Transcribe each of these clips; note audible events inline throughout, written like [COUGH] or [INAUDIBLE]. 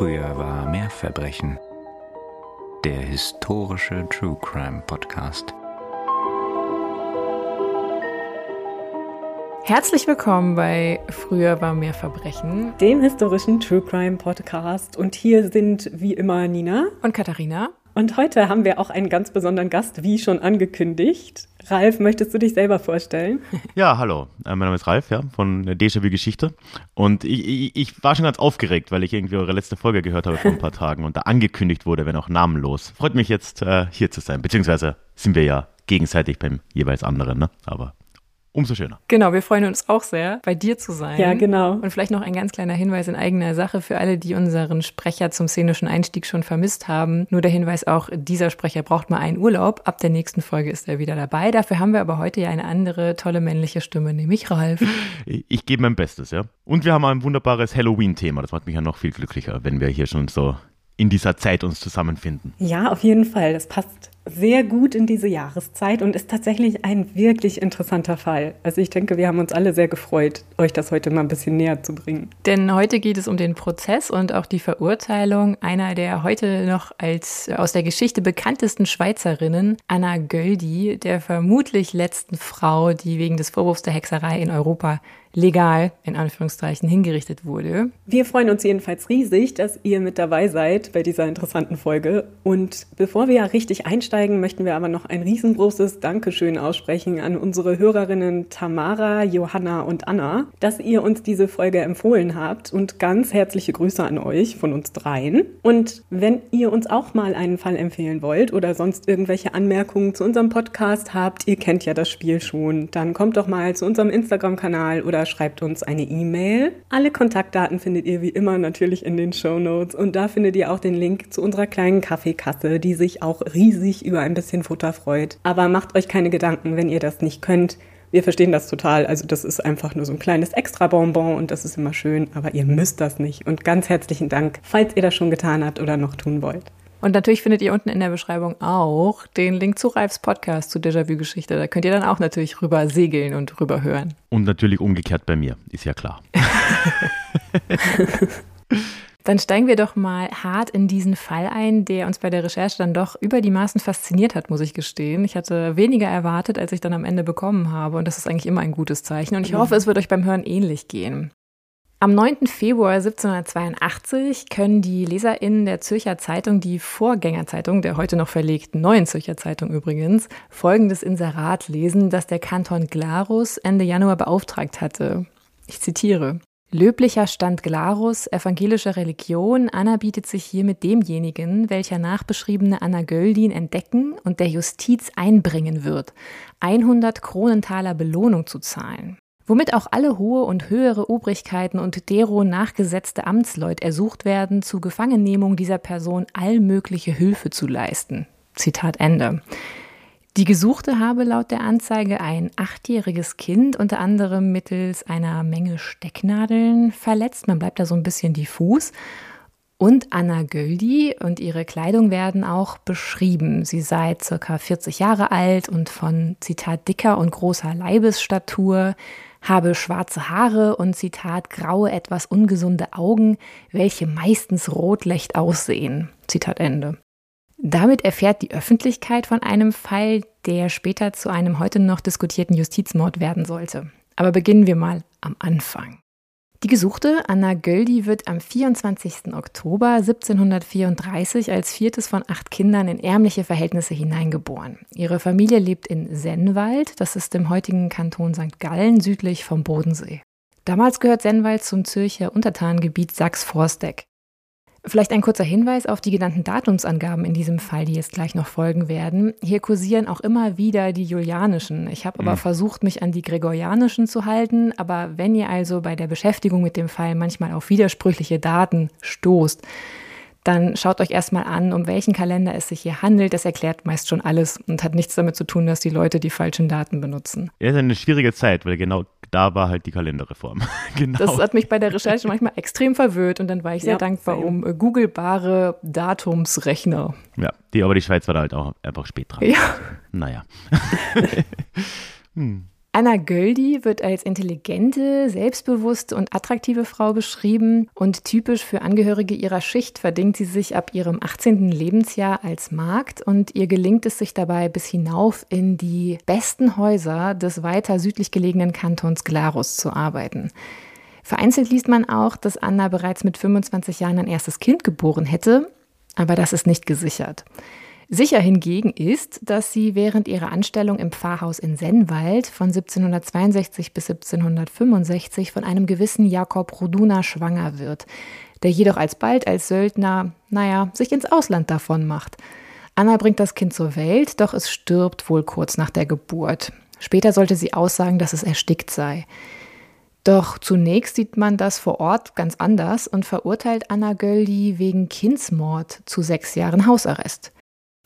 Früher war mehr Verbrechen. Der historische True Crime Podcast. Herzlich willkommen bei Früher war mehr Verbrechen, dem historischen True Crime Podcast. Und hier sind wie immer Nina und Katharina. Und heute haben wir auch einen ganz besonderen Gast, wie schon angekündigt. Ralf, möchtest du dich selber vorstellen? [LAUGHS] Ja, hallo. Äh, mein Name ist Ralf, ja, von Déjà-vu Geschichte. Und ich, ich, ich, war schon ganz aufgeregt, weil ich irgendwie eure letzte Folge gehört habe vor ein paar [LAUGHS] Tagen und da angekündigt wurde, wenn auch namenlos. Freut mich jetzt, äh, hier zu sein. Beziehungsweise sind wir ja gegenseitig beim jeweils anderen, ne? Aber umso schöner. Genau, wir freuen uns auch sehr, bei dir zu sein. Ja, genau. Und vielleicht noch ein ganz kleiner Hinweis in eigener Sache für alle, die unseren Sprecher zum szenischen Einstieg schon vermisst haben. Nur der Hinweis auch, dieser Sprecher braucht mal einen Urlaub. Ab der nächsten Folge ist er wieder dabei. Dafür haben wir aber heute ja eine andere tolle männliche Stimme, nämlich Ralf. Ich, [LAUGHS] ich gebe mein Bestes, ja. Und wir haben ein wunderbares Halloween-Thema. Das macht mich ja noch viel glücklicher, wenn wir hier schon so in dieser Zeit uns zusammenfinden. Ja, auf jeden Fall. Das passt sehr gut in diese Jahreszeit und ist tatsächlich ein wirklich interessanter Fall. Also ich denke, wir haben uns alle sehr gefreut, euch das heute mal ein bisschen näher zu bringen. Denn heute geht es um den Prozess und auch die Verurteilung einer der heute noch als aus der Geschichte bekanntesten Schweizerinnen, Anna Göldi, der vermutlich letzten Frau, die wegen des Vorwurfs der Hexerei in Europa legal in Anführungszeichen hingerichtet wurde. Wir freuen uns jedenfalls riesig, dass ihr mit dabei seid bei dieser interessanten Folge. Und bevor wir ja richtig einsteigen, möchten wir aber noch ein riesengroßes Dankeschön aussprechen an unsere Hörerinnen Tamara, Johanna und Anna, dass ihr uns diese Folge empfohlen habt und ganz herzliche Grüße an euch von uns dreien. Und wenn ihr uns auch mal einen Fall empfehlen wollt oder sonst irgendwelche Anmerkungen zu unserem Podcast habt, ihr kennt ja das Spiel schon, dann kommt doch mal zu unserem Instagram-Kanal oder oder schreibt uns eine E-Mail. Alle Kontaktdaten findet ihr wie immer natürlich in den Show Notes und da findet ihr auch den Link zu unserer kleinen Kaffeekasse, die sich auch riesig über ein bisschen Futter freut. Aber macht euch keine Gedanken, wenn ihr das nicht könnt. Wir verstehen das total. Also das ist einfach nur so ein kleines Extra-Bonbon und das ist immer schön, aber ihr müsst das nicht. Und ganz herzlichen Dank, falls ihr das schon getan habt oder noch tun wollt. Und natürlich findet ihr unten in der Beschreibung auch den Link zu Ralfs Podcast zu Déjà-vu-Geschichte. Da könnt ihr dann auch natürlich rüber segeln und rüber hören. Und natürlich umgekehrt bei mir, ist ja klar. [LAUGHS] [LAUGHS] Dann steigen wir doch mal hart in diesen Fall ein, der uns bei der Recherche dann doch über die Maßen fasziniert hat, muss ich gestehen. Ich hatte weniger erwartet, als ich dann am Ende bekommen habe. Und das ist eigentlich immer ein gutes Zeichen. Und ich hoffe, es wird euch beim Hören ähnlich gehen. Am 9. Februar 1782 können die LeserInnen der Zürcher Zeitung, die Vorgängerzeitung der heute noch verlegten Neuen Zürcher Zeitung übrigens, folgendes Inserat lesen, das der Kanton Glarus Ende Januar beauftragt hatte. Ich zitiere. Löblicher Stand Glarus, evangelischer Religion, anerbietet sich hiermit demjenigen, welcher nachbeschriebene Anna Göldin entdecken und der Justiz einbringen wird, 100 Kronentaler Belohnung zu zahlen womit auch alle hohe und höhere Obrigkeiten und dero nachgesetzte Amtsleut ersucht werden, zu Gefangennehmung dieser Person allmögliche Hilfe zu leisten. Zitat Ende. Die Gesuchte habe laut der Anzeige ein achtjähriges Kind unter anderem mittels einer Menge Stecknadeln verletzt. Man bleibt da so ein bisschen diffus. Und Anna Göldi und ihre Kleidung werden auch beschrieben. Sie sei circa 40 Jahre alt und von, Zitat, dicker und großer Leibesstatur, habe schwarze Haare und Zitat graue, etwas ungesunde Augen, welche meistens rotlecht aussehen. Zitat Ende. Damit erfährt die Öffentlichkeit von einem Fall, der später zu einem heute noch diskutierten Justizmord werden sollte. Aber beginnen wir mal am Anfang. Die Gesuchte Anna Göldi wird am 24. Oktober 1734 als viertes von acht Kindern in ärmliche Verhältnisse hineingeboren. Ihre Familie lebt in Sennwald, das ist im heutigen Kanton St. Gallen südlich vom Bodensee. Damals gehört Sennwald zum Zürcher Untertanengebiet Sachs-Forsteck. Vielleicht ein kurzer Hinweis auf die genannten Datumsangaben in diesem Fall, die jetzt gleich noch folgen werden. Hier kursieren auch immer wieder die julianischen. Ich habe aber mhm. versucht, mich an die gregorianischen zu halten. Aber wenn ihr also bei der Beschäftigung mit dem Fall manchmal auf widersprüchliche Daten stoßt, dann schaut euch erstmal an, um welchen Kalender es sich hier handelt. Das erklärt meist schon alles und hat nichts damit zu tun, dass die Leute die falschen Daten benutzen. Ja, ist eine schwierige Zeit, weil genau da war halt die Kalenderreform. [LAUGHS] genau. Das hat mich bei der Recherche manchmal extrem verwirrt und dann war ich sehr ja, dankbar um äh, googelbare Datumsrechner. Ja, die, aber die Schweiz war da halt auch einfach spät dran. Ja. Naja. [LAUGHS] hm. Anna Göldi wird als intelligente, selbstbewusste und attraktive Frau beschrieben und typisch für Angehörige ihrer Schicht verdingt sie sich ab ihrem 18. Lebensjahr als Magd und ihr gelingt es sich dabei bis hinauf in die besten Häuser des weiter südlich gelegenen Kantons Glarus zu arbeiten. Vereinzelt liest man auch, dass Anna bereits mit 25 Jahren ein erstes Kind geboren hätte, aber das ist nicht gesichert. Sicher hingegen ist, dass sie während ihrer Anstellung im Pfarrhaus in Sennwald von 1762 bis 1765 von einem gewissen Jakob Roduna schwanger wird, der jedoch alsbald als Söldner, naja, sich ins Ausland davon macht. Anna bringt das Kind zur Welt, doch es stirbt wohl kurz nach der Geburt. Später sollte sie aussagen, dass es erstickt sei. Doch zunächst sieht man das vor Ort ganz anders und verurteilt Anna Göldi wegen Kindsmord zu sechs Jahren Hausarrest.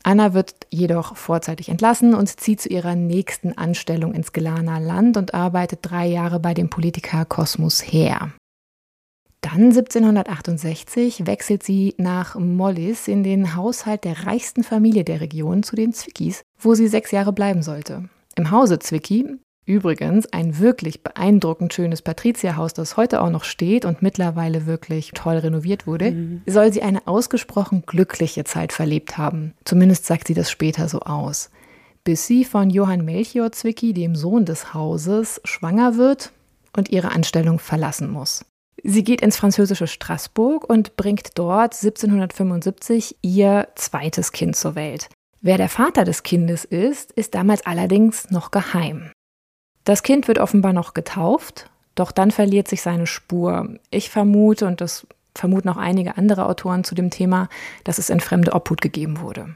Anna wird jedoch vorzeitig entlassen und zieht zu ihrer nächsten Anstellung ins Gelaner Land und arbeitet drei Jahre bei dem Politiker Kosmus Heer. Dann 1768 wechselt sie nach Mollis in den Haushalt der reichsten Familie der Region zu den Zwickis, wo sie sechs Jahre bleiben sollte. Im Hause Zwicky Übrigens ein wirklich beeindruckend schönes Patrizierhaus, das heute auch noch steht und mittlerweile wirklich toll renoviert wurde, mhm. soll sie eine ausgesprochen glückliche Zeit verlebt haben. Zumindest sagt sie das später so aus. Bis sie von Johann Melchior Zwicky, dem Sohn des Hauses, schwanger wird und ihre Anstellung verlassen muss. Sie geht ins französische Straßburg und bringt dort 1775 ihr zweites Kind zur Welt. Wer der Vater des Kindes ist, ist damals allerdings noch geheim. Das Kind wird offenbar noch getauft, doch dann verliert sich seine Spur. Ich vermute, und das vermuten auch einige andere Autoren zu dem Thema, dass es in fremde Obhut gegeben wurde.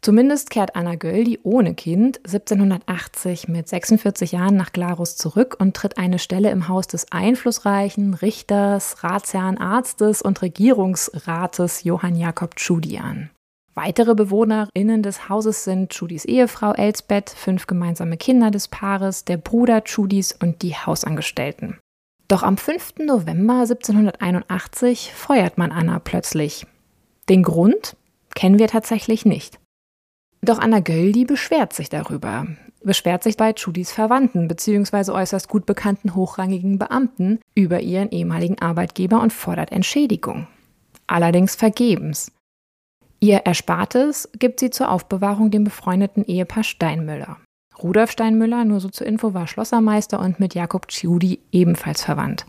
Zumindest kehrt Anna Göldi ohne Kind 1780 mit 46 Jahren nach Glarus zurück und tritt eine Stelle im Haus des einflussreichen Richters, Ratsherrn, Arztes und Regierungsrates Johann Jakob Tschudi an. Weitere BewohnerInnen des Hauses sind Judys Ehefrau Elsbeth, fünf gemeinsame Kinder des Paares, der Bruder Judys und die Hausangestellten. Doch am 5. November 1781 feuert man Anna plötzlich. Den Grund kennen wir tatsächlich nicht. Doch Anna Göldi beschwert sich darüber. Beschwert sich bei Judys Verwandten bzw. äußerst gut bekannten hochrangigen Beamten über ihren ehemaligen Arbeitgeber und fordert Entschädigung. Allerdings vergebens. Ihr Erspartes gibt sie zur Aufbewahrung dem befreundeten Ehepaar Steinmüller. Rudolf Steinmüller, nur so zur Info, war Schlossermeister und mit Jakob Ciudi ebenfalls verwandt.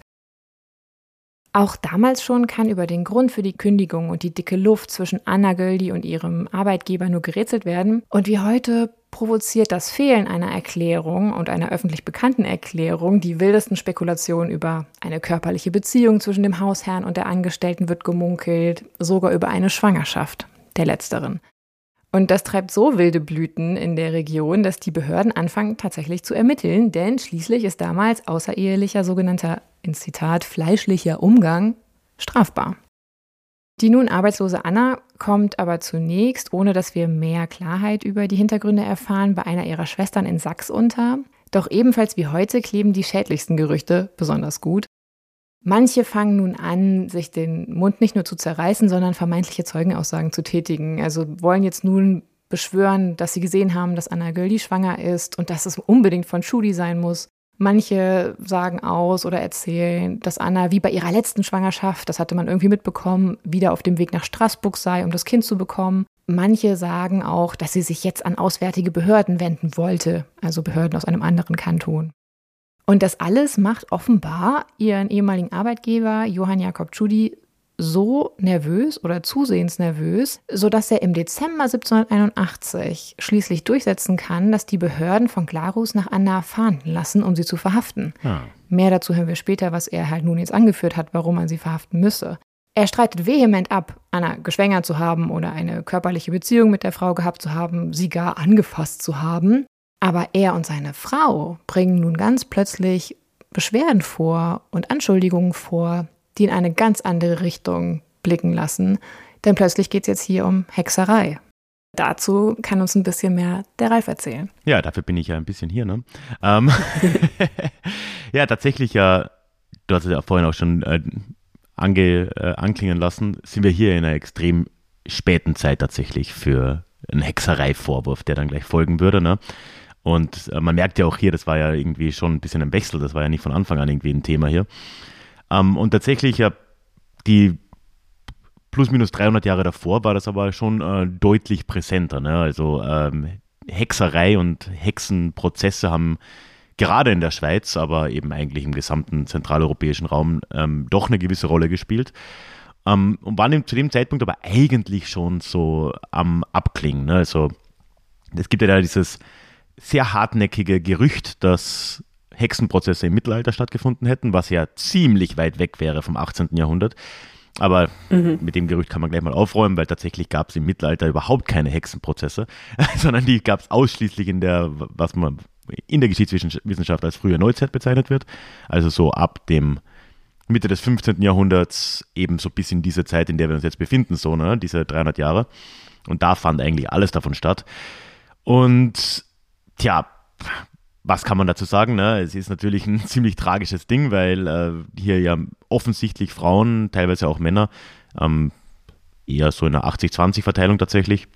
Auch damals schon kann über den Grund für die Kündigung und die dicke Luft zwischen Anna Göldi und ihrem Arbeitgeber nur gerätselt werden. Und wie heute provoziert das Fehlen einer Erklärung und einer öffentlich bekannten Erklärung die wildesten Spekulationen über eine körperliche Beziehung zwischen dem Hausherrn und der Angestellten wird gemunkelt, sogar über eine Schwangerschaft der letzteren. Und das treibt so wilde Blüten in der Region, dass die Behörden anfangen tatsächlich zu ermitteln, denn schließlich ist damals außerehelicher sogenannter, in Zitat, fleischlicher Umgang strafbar. Die nun arbeitslose Anna kommt aber zunächst, ohne dass wir mehr Klarheit über die Hintergründe erfahren, bei einer ihrer Schwestern in Sachs unter. Doch ebenfalls wie heute kleben die schädlichsten Gerüchte besonders gut. Manche fangen nun an, sich den Mund nicht nur zu zerreißen, sondern vermeintliche Zeugenaussagen zu tätigen. Also wollen jetzt nun beschwören, dass sie gesehen haben, dass Anna Göldi schwanger ist und dass es unbedingt von Schudi sein muss. Manche sagen aus oder erzählen, dass Anna wie bei ihrer letzten Schwangerschaft, das hatte man irgendwie mitbekommen, wieder auf dem Weg nach Straßburg sei, um das Kind zu bekommen. Manche sagen auch, dass sie sich jetzt an auswärtige Behörden wenden wollte, also Behörden aus einem anderen Kanton. Und das alles macht offenbar ihren ehemaligen Arbeitgeber Johann Jakob Tschudi so nervös oder zusehends nervös, sodass er im Dezember 1781 schließlich durchsetzen kann, dass die Behörden von Glarus nach Anna fahnden lassen, um sie zu verhaften. Ah. Mehr dazu hören wir später, was er halt nun jetzt angeführt hat, warum man sie verhaften müsse. Er streitet vehement ab, Anna geschwängert zu haben oder eine körperliche Beziehung mit der Frau gehabt zu haben, sie gar angefasst zu haben. Aber er und seine Frau bringen nun ganz plötzlich Beschwerden vor und Anschuldigungen vor, die in eine ganz andere Richtung blicken lassen. Denn plötzlich geht es jetzt hier um Hexerei. Dazu kann uns ein bisschen mehr der Ralf erzählen. Ja, dafür bin ich ja ein bisschen hier. Ne? Ähm [LAUGHS] ja, tatsächlich ja, du hast es ja vorhin auch schon äh, ange, äh, anklingen lassen, sind wir hier in einer extrem späten Zeit tatsächlich für einen Hexereivorwurf, der dann gleich folgen würde. Ne? Und äh, man merkt ja auch hier, das war ja irgendwie schon ein bisschen ein Wechsel, das war ja nicht von Anfang an irgendwie ein Thema hier. Ähm, und tatsächlich, ja, die plus minus 300 Jahre davor war das aber schon äh, deutlich präsenter. Ne? Also ähm, Hexerei und Hexenprozesse haben gerade in der Schweiz, aber eben eigentlich im gesamten zentraleuropäischen Raum ähm, doch eine gewisse Rolle gespielt. Ähm, und waren zu dem Zeitpunkt aber eigentlich schon so am Abklingen. Ne? Also es gibt ja da dieses sehr hartnäckige Gerücht, dass Hexenprozesse im Mittelalter stattgefunden hätten, was ja ziemlich weit weg wäre vom 18. Jahrhundert. Aber mhm. mit dem Gerücht kann man gleich mal aufräumen, weil tatsächlich gab es im Mittelalter überhaupt keine Hexenprozesse, [LAUGHS] sondern die gab es ausschließlich in der, was man in der Geschichtswissenschaft als frühe Neuzeit bezeichnet wird. Also so ab dem Mitte des 15. Jahrhunderts, ebenso bis in diese Zeit, in der wir uns jetzt befinden, so, ne, diese 300 Jahre. Und da fand eigentlich alles davon statt. Und tja, was kann man dazu sagen? Ne? Es ist natürlich ein [LAUGHS] ziemlich tragisches Ding, weil äh, hier ja offensichtlich Frauen, teilweise auch Männer, ähm, eher so in einer 80-20-Verteilung tatsächlich,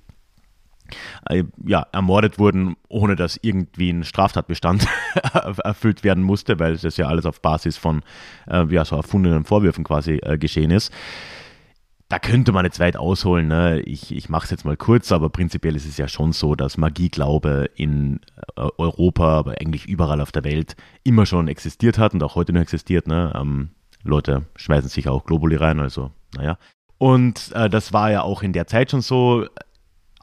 äh, ja, ermordet wurden, ohne dass irgendwie ein Straftatbestand [LAUGHS] erfüllt werden musste, weil das ja alles auf Basis von äh, ja, so erfundenen Vorwürfen quasi äh, geschehen ist da könnte man jetzt weit ausholen. Ne? Ich, ich mache es jetzt mal kurz, aber prinzipiell ist es ja schon so, dass Magieglaube in äh, Europa, aber eigentlich überall auf der Welt immer schon existiert hat und auch heute noch existiert. Ne? Ähm, Leute schmeißen sich auch Globuli rein, also naja. Und äh, das war ja auch in der Zeit schon so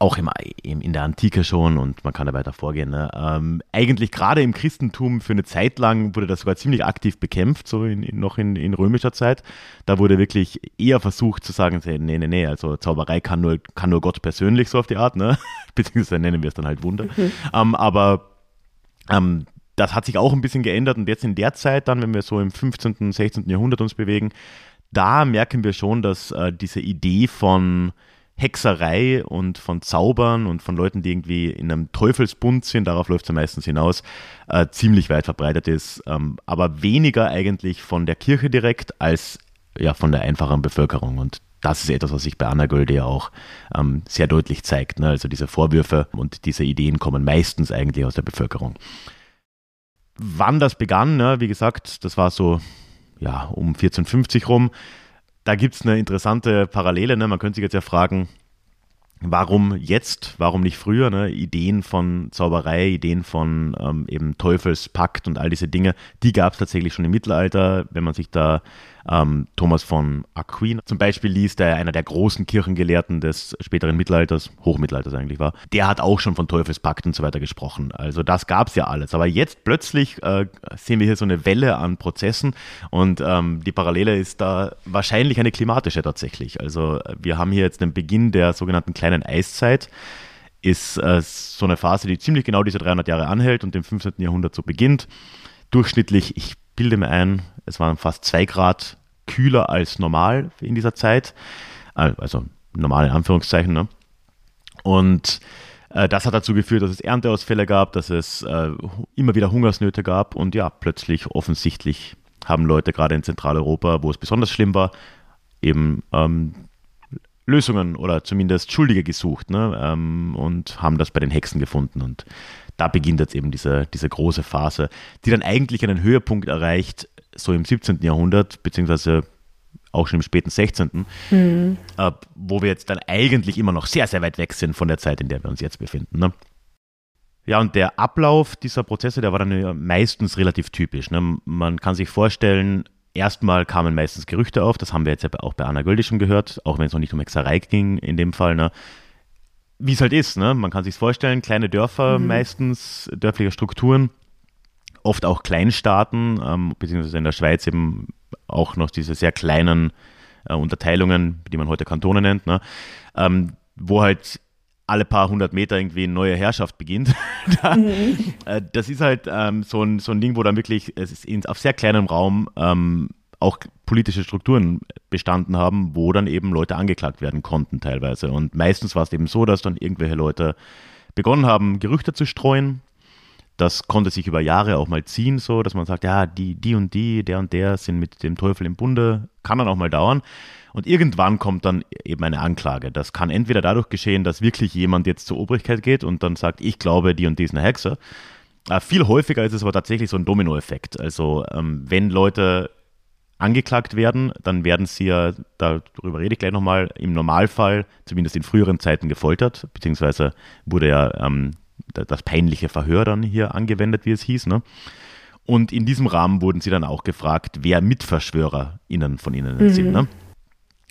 auch im, in der Antike schon und man kann da weiter vorgehen. Ne? Ähm, eigentlich gerade im Christentum für eine Zeit lang wurde das sogar ziemlich aktiv bekämpft, so in, in, noch in, in, römischer Zeit. Da wurde wirklich eher versucht zu sagen, nee, nee, nee, also Zauberei kann nur, kann nur Gott persönlich so auf die Art, ne? [LAUGHS] beziehungsweise nennen wir es dann halt Wunder. Mhm. [LAUGHS] Ähm, aber ähm, das hat sich auch ein bisschen geändert und jetzt in der Zeit dann, wenn wir so im 15., 16. Jahrhundert uns bewegen, da merken wir schon, dass äh, diese Idee von Hexerei und von Zaubern und von Leuten, die irgendwie in einem Teufelsbund sind, darauf läuft es ja meistens hinaus, äh, ziemlich weit verbreitet ist, ähm, aber weniger eigentlich von der Kirche direkt als ja von der einfachen Bevölkerung. Und das ist etwas, was sich bei Anna Gölde ja auch ähm, sehr deutlich zeigt. Ne? Also diese Vorwürfe und diese Ideen kommen meistens eigentlich aus der Bevölkerung. Wann das begann, ne? wie gesagt, das war so ja, um 1450 rum da gibt es eine interessante Parallele. Ne? Man könnte sich jetzt ja fragen, warum jetzt, warum nicht früher? Ne? Ideen von Zauberei, Ideen von ähm, eben Teufelspakt und all diese Dinge, die gab es tatsächlich schon im Mittelalter. Wenn man sich da ähm, Thomas von Aquin zum Beispiel liest, der einer der großen Kirchengelehrten des späteren Mittelalters, Hochmittelalters eigentlich war, der hat auch schon von Teufelspakt und so weiter gesprochen. Also das gab es ja alles. Aber jetzt plötzlich äh, sehen wir hier so eine Welle an Prozessen und ähm, die Parallele ist da wahrscheinlich eine klimatische tatsächlich. Also wir haben hier jetzt den Beginn der sogenannten kleinen Eiszeit ist äh, so eine Phase, die ziemlich genau diese 300 Jahre anhält und im 15. Jahrhundert so beginnt. Durchschnittlich, ich bilde mir ein, es waren fast zwei Grad kühler als normal in dieser Zeit. Also normal in Anführungszeichen. Ne? Und äh, das hat dazu geführt, dass es Ernteausfälle gab, dass es äh, immer wieder Hungersnöte gab und ja, plötzlich offensichtlich haben Leute gerade in Zentraleuropa, wo es besonders schlimm war, eben ähm, Lösungen oder zumindest Schuldige gesucht ne? ähm, und haben das bei den Hexen gefunden. Und da beginnt jetzt eben diese, diese große Phase, die dann eigentlich einen Höhepunkt erreicht, so im 17. Jahrhundert, beziehungsweise auch schon im späten 16., mhm. äh, wo wir jetzt dann eigentlich immer noch sehr, sehr weit weg sind von der Zeit, in der wir uns jetzt befinden. Ne? Ja, und der Ablauf dieser Prozesse, der war dann meistens relativ typisch. Ne? Man kann sich vorstellen, erstmal kamen meistens Gerüchte auf, das haben wir jetzt ja auch bei Anna Göldi schon gehört, auch wenn es noch nicht um Hexerei ging in dem Fall. Ne? Wie es halt ist, ne? Man kann sich vorstellen, kleine Dörfer mhm. meistens, dörfliche Strukturen, oft auch Kleinstaaten, ähm, beziehungsweise in der Schweiz eben auch noch diese sehr kleinen äh, Unterteilungen, die man heute Kantone nennt, ne? Ähm, wo halt alle paar hundert Meter irgendwie eine neue Herrschaft beginnt. [LAUGHS] da, mhm. äh, das ist halt ähm, so, ein, so ein Ding, wo dann wirklich, es ist in, auf sehr kleinem Raum ähm, auch politische Strukturen bestanden haben, wo dann eben Leute angeklagt werden konnten teilweise. Und meistens war es eben so, dass dann irgendwelche Leute begonnen haben, Gerüchte zu streuen. das konnte sich über Jahre auch mal ziehen, so dass man sagt, ja, die, die und die, der und der sind mit dem Teufel im Bunde, kann dann auch mal dauern. Und irgendwann kommt dann eben eine Anklage. Das kann entweder dadurch geschehen, dass wirklich jemand jetzt zur Obrigkeit geht und dann sagt, ich glaube, die und die ist eine Hexe. Äh, viel häufiger ist es aber tatsächlich so ein Dominoeffekt. Also ähm, wenn Leute angeklagt werden, dann werden sie ja, darüber rede ich gleich nochmal, im Normalfall, zumindest in früheren Zeiten, gefoltert, beziehungsweise wurde ja ähm, das peinliche Verhör dann hier angewendet, wie es hieß. Ne? Und in diesem Rahmen wurden sie dann auch gefragt, wer MitverschwörerInnen von ihnen mhm. sind. Ne?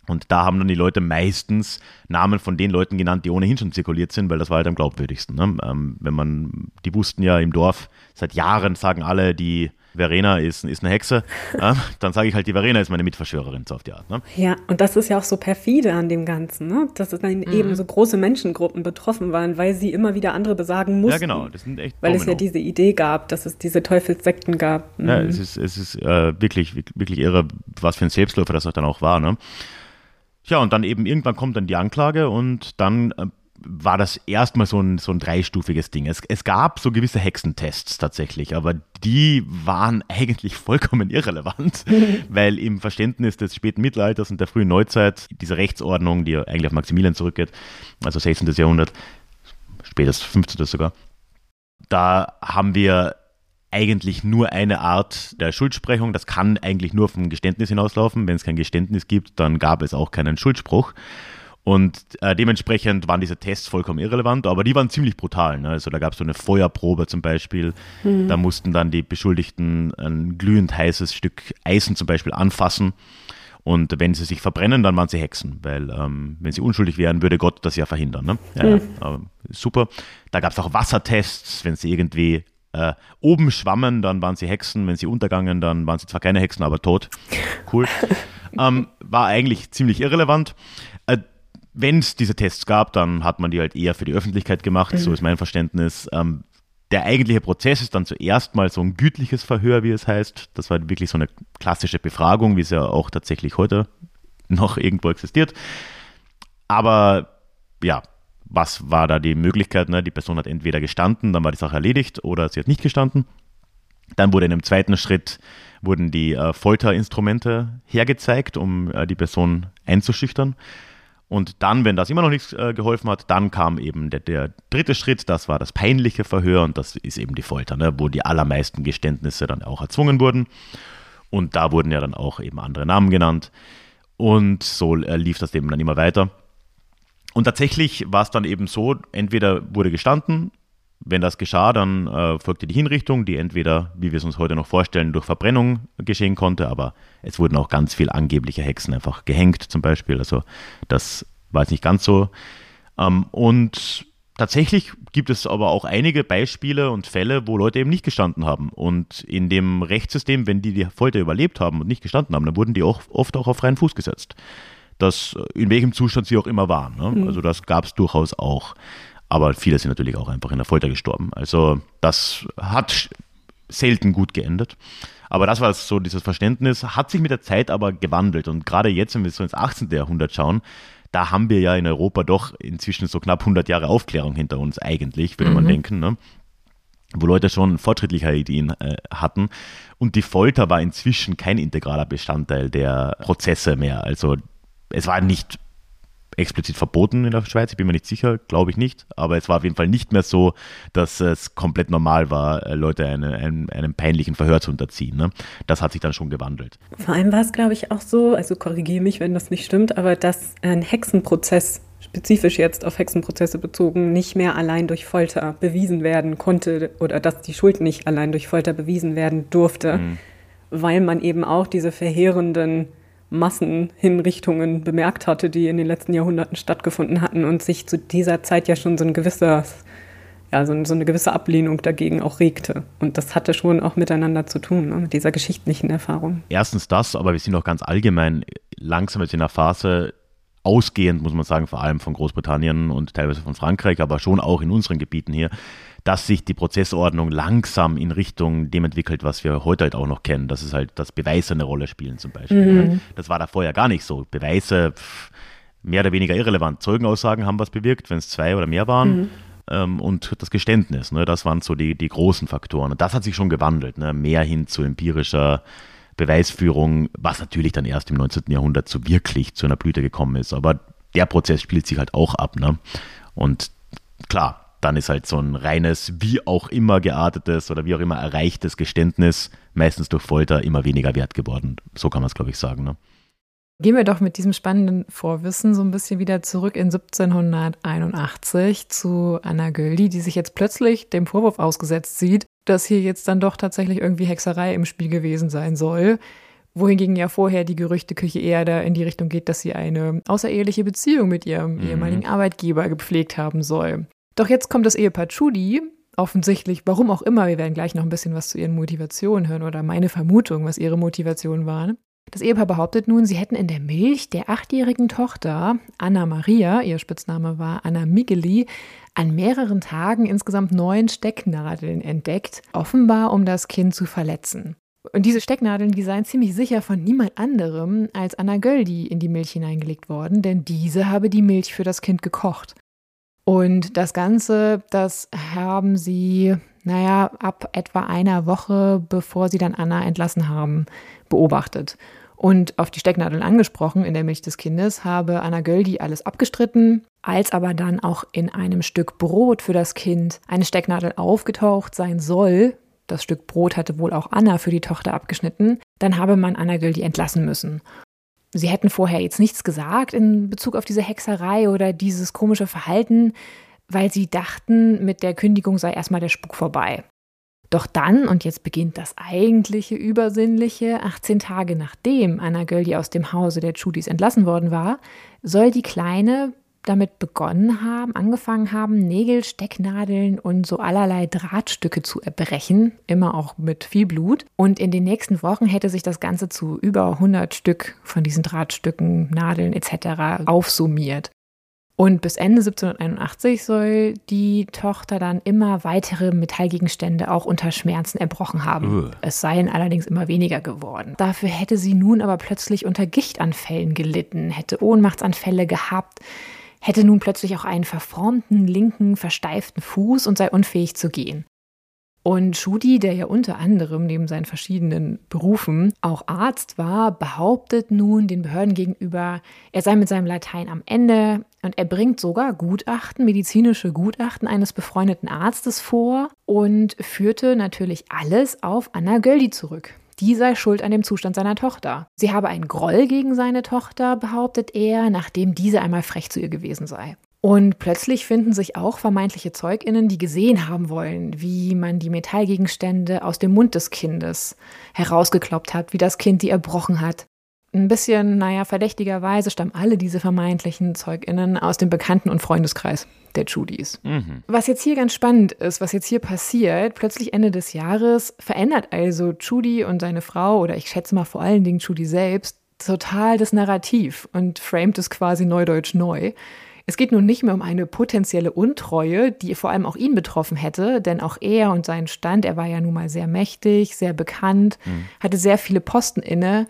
Und da haben dann die Leute meistens Namen von den Leuten genannt, die ohnehin schon zirkuliert sind, weil das war halt am glaubwürdigsten. Ne? Ähm, wenn man, die wussten ja im Dorf, seit Jahren sagen alle, die Verena ist, ist eine Hexe, [LAUGHS] äh, dann sage ich halt, die Verena ist meine Mitverschwörerin, so auf die Art. Ne? Ja, und das ist ja auch so perfide an dem Ganzen, ne? dass es dann mhm. eben so große Menschengruppen betroffen waren, weil sie immer wieder andere besagen mussten. Ja, genau, das sind echt Weil Domino. es ja diese Idee gab, dass es diese Teufelssekten gab. Mhm. Ja, es ist, es ist äh, wirklich, wirklich irre, was für ein Selbstläufer das dann auch war. Ne? Ja, und dann eben irgendwann kommt dann die Anklage und dann äh, war das erstmal so ein, so ein dreistufiges Ding. Es, es gab so gewisse Hexentests tatsächlich, aber die waren eigentlich vollkommen [LAUGHS] irrelevant, weil im Verständnis des späten Mittelalters und der frühen Neuzeit diese Rechtsordnung, die eigentlich auf Maximilian zurückgeht, also 16. Jahrhundert, spätestens 15. sogar, da haben wir eigentlich nur eine Art der Schuldsprechung. Das kann eigentlich nur vom Geständnis hinauslaufen. Wenn es kein Geständnis gibt, dann gab es auch keinen Schuldspruch. Und äh, dementsprechend waren diese Tests vollkommen irrelevant, aber die waren ziemlich brutal. Ne? Also da gab es so eine Feuerprobe zum Beispiel. Mhm. Da mussten dann die Beschuldigten ein glühend heißes Stück Eisen zum Beispiel anfassen. Und wenn sie sich verbrennen, dann waren sie Hexen, weil ähm, wenn sie unschuldig wären, würde Gott das ja verhindern. Ne? Ja, mhm. ja, super. Da gab es auch Wassertests, wenn sie irgendwie äh, oben schwammen, dann waren sie Hexen. Wenn sie untergangen, dann waren sie zwar keine Hexen, aber tot. Cool. [LAUGHS] ähm, war eigentlich ziemlich irrelevant. Äh, Wenn es diese Tests gab, dann hat man die halt eher für die Öffentlichkeit gemacht, mhm. so ist mein Verständnis. Ähm, der eigentliche Prozess ist dann zuerst mal so ein gütliches Verhör, wie es heißt. Das war wirklich so eine klassische Befragung, wie es ja auch tatsächlich heute noch irgendwo existiert. Aber ja, was war da die Möglichkeit? Ne? Die Person hat entweder gestanden, dann war die Sache erledigt, oder sie hat nicht gestanden. Dann wurde in einem zweiten Schritt wurden die äh, Folterinstrumente hergezeigt, um äh, die Person einzuschüchtern. Und dann, wenn das immer noch nichts äh, geholfen hat, dann kam eben der, der, dritte Schritt, das war das peinliche Verhör und das ist eben die Folter, ne, wo die allermeisten Geständnisse dann auch erzwungen wurden. Und da wurden ja dann auch eben andere Namen genannt. Und so äh, lief das eben dann immer weiter. Und tatsächlich war es dann eben so, entweder wurde gestanden, wenn das geschah, dann äh, folgte die Hinrichtung, die entweder, wie wir es uns heute noch vorstellen, durch Verbrennung geschehen konnte, aber es wurden auch ganz viel angebliche Hexen einfach gehängt zum Beispiel. Also das war jetzt nicht ganz so. Ähm, und tatsächlich gibt es aber auch einige Beispiele und Fälle, wo Leute eben nicht gestanden haben. Und in dem Rechtssystem, wenn die die Folter überlebt haben und nicht gestanden haben, dann wurden die auch oft auch auf freien Fuß gesetzt das, in welchem Zustand sie auch immer waren. Ne? Mhm. Also das gab es durchaus auch. Aber viele sind natürlich auch einfach in der Folter gestorben. Also das hat selten gut geendet. Aber das war so dieses Verständnis, hat sich mit der Zeit aber gewandelt. Und gerade jetzt, wenn wir so ins 18. Jahrhundert schauen, da haben wir ja in Europa doch inzwischen so knapp 100 Jahre Aufklärung hinter uns eigentlich, würde mhm. man denken. Ne? wo Leute schon fortschrittliche Ideen äh, hatten. Und die Folter war inzwischen kein integraler Bestandteil der Prozesse mehr. Also es war nicht explizit verboten in der Schweiz, ich bin mir nicht sicher, glaube ich nicht, aber es war auf jeden Fall nicht mehr so, dass es komplett normal war, äh, Leute eine, einem, einem peinlichen Verhör zu unterziehen. Ne? Das hat sich dann schon gewandelt. Vor allem war es, glaube ich, auch so, also korrigiere mich, wenn das nicht stimmt, aber dass ein Hexenprozess spezifisch jetzt auf Hexenprozesse bezogen, nicht mehr allein durch Folter bewiesen werden konnte oder dass die Schuld nicht allein durch Folter bewiesen werden durfte, mhm. weil man eben auch diese verheerenden Massenhinrichtungen bemerkt hatte, die in den letzten Jahrhunderten stattgefunden hatten und sich zu dieser Zeit ja schon so ein gewisser ja, so, so, eine gewisse Ablehnung dagegen auch regte. Und das hatte schon auch miteinander zu tun, ne, mit dieser geschichtlichen Erfahrung. Erstens das, aber wir sind auch ganz allgemein langsam jetzt in einer Phase, ausgehend, muss man sagen, vor allem von Großbritannien und teilweise von Frankreich, aber schon auch in unseren Gebieten hier, dass sich die Prozessordnung langsam in Richtung dem entwickelt, was wir heute halt auch noch kennen, dass es halt, dass Beweise eine Rolle spielen zum Beispiel. Mhm. Das war da vorher gar nicht so. Beweise pff, mehr oder weniger irrelevant. Zeugenaussagen haben was bewirkt, wenn es zwei oder mehr waren. Mhm. ähm, und das Geständnis. Ne? Das waren so die, die großen Faktoren. Und das hat sich schon gewandelt, ne? mehr hin zu empirischer Beweisführung, was natürlich dann erst im 19. Jahrhundert so wirklich zu einer Blüte gekommen ist. Aber der Prozess spielt sich halt auch ab. Ne? Und klar, dann ist halt so ein reines, wie auch immer geartetes oder wie auch immer erreichtes Geständnis, meistens durch Folter, immer weniger wert geworden. So kann man es, glaube ich, sagen. Ne? Gehen wir doch mit diesem spannenden Vorwissen so ein bisschen wieder zurück in 1781 zu Anna Göldi, die sich jetzt plötzlich dem Vorwurf ausgesetzt sieht, dass hier jetzt dann doch tatsächlich irgendwie Hexerei im Spiel gewesen sein soll. Wohingegen ja vorher die Gerüchteküche eher da in die Richtung geht, dass sie eine außereheliche Beziehung mit ihrem mhm. ehemaligen Arbeitgeber gepflegt haben soll. Doch jetzt kommt das Ehepaar Chudi, offensichtlich, warum auch immer, wir werden gleich noch ein bisschen was zu ihren Motivationen hören oder meine Vermutung, was ihre Motivationen waren. Das Ehepaar behauptet nun, sie hätten in der Milch der achtjährigen Tochter Anna Maria, ihr Spitzname war Anna Migeli, an mehreren Tagen insgesamt neun Stecknadeln entdeckt, offenbar um das Kind zu verletzen. Und diese Stecknadeln, die seien ziemlich sicher von niemand anderem als Anna Göldi in die Milch hineingelegt worden, denn diese habe die Milch für das Kind gekocht. Und das Ganze, das haben sie, naja, ab etwa einer Woche, bevor sie dann Anna entlassen haben, beobachtet. Und auf die Stecknadeln angesprochen in der Milch des Kindes habe Anna Göldi alles abgestritten, als aber dann auch in einem Stück Brot für das Kind eine Stecknadel aufgetaucht sein soll, das Stück Brot hatte wohl auch Anna für die Tochter abgeschnitten, dann habe man Anna Göldi entlassen müssen. Sie hätten vorher jetzt nichts gesagt in Bezug auf diese Hexerei oder dieses komische Verhalten, weil sie dachten, mit der Kündigung sei erstmal der Spuk vorbei. Doch dann, und jetzt beginnt das eigentliche Übersinnliche, 18 Tage nachdem Anna Göldi aus dem Hause der Chudis entlassen worden war, soll die Kleine damit begonnen haben, angefangen haben, Nägel, Stecknadeln und so allerlei Drahtstücke zu erbrechen, immer auch mit viel Blut. Und in den nächsten Wochen hätte sich das Ganze zu über 100 Stück von diesen Drahtstücken, Nadeln etc. aufsummiert. Und bis Ende 1781 soll die Tochter dann immer weitere Metallgegenstände auch unter Schmerzen erbrochen haben. Uh. Es seien allerdings immer weniger geworden. Dafür hätte sie nun aber plötzlich unter Gichtanfällen gelitten, hätte Ohnmachtsanfälle gehabt, hätte nun plötzlich auch einen verformten linken, versteiften Fuß und sei unfähig zu gehen. Und Schudi, der ja unter anderem neben seinen verschiedenen Berufen auch Arzt war, behauptet nun den Behörden gegenüber, er sei mit seinem Latein am Ende und er bringt sogar Gutachten, medizinische Gutachten eines befreundeten Arztes vor und führte natürlich alles auf Anna Göldi zurück die sei schuld an dem Zustand seiner Tochter. Sie habe einen Groll gegen seine Tochter, behauptet er, nachdem diese einmal frech zu ihr gewesen sei. Und plötzlich finden sich auch vermeintliche Zeuginnen, die gesehen haben wollen, wie man die Metallgegenstände aus dem Mund des Kindes herausgekloppt hat, wie das Kind die erbrochen hat. Ein bisschen, naja, verdächtigerweise stammen alle diese vermeintlichen ZeugInnen aus dem Bekannten- und Freundeskreis der Judys. Mhm. Was jetzt hier ganz spannend ist, was jetzt hier passiert, plötzlich Ende des Jahres verändert also Judy und seine Frau, oder ich schätze mal vor allen Dingen Judy selbst, total das Narrativ und framet es quasi neudeutsch neu. Es geht nun nicht mehr um eine potenzielle Untreue, die vor allem auch ihn betroffen hätte, denn auch er und sein Stand, er war ja nun mal sehr mächtig, sehr bekannt, mhm. hatte sehr viele Posten inne,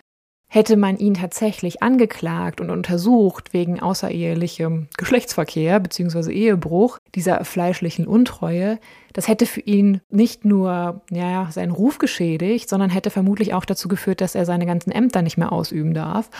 Hätte man ihn tatsächlich angeklagt und untersucht wegen außerehelichem Geschlechtsverkehr bzw. Ehebruch, dieser fleischlichen Untreue, das hätte für ihn nicht nur ja, seinen Ruf geschädigt, sondern hätte vermutlich auch dazu geführt, dass er seine ganzen Ämter nicht mehr ausüben darf.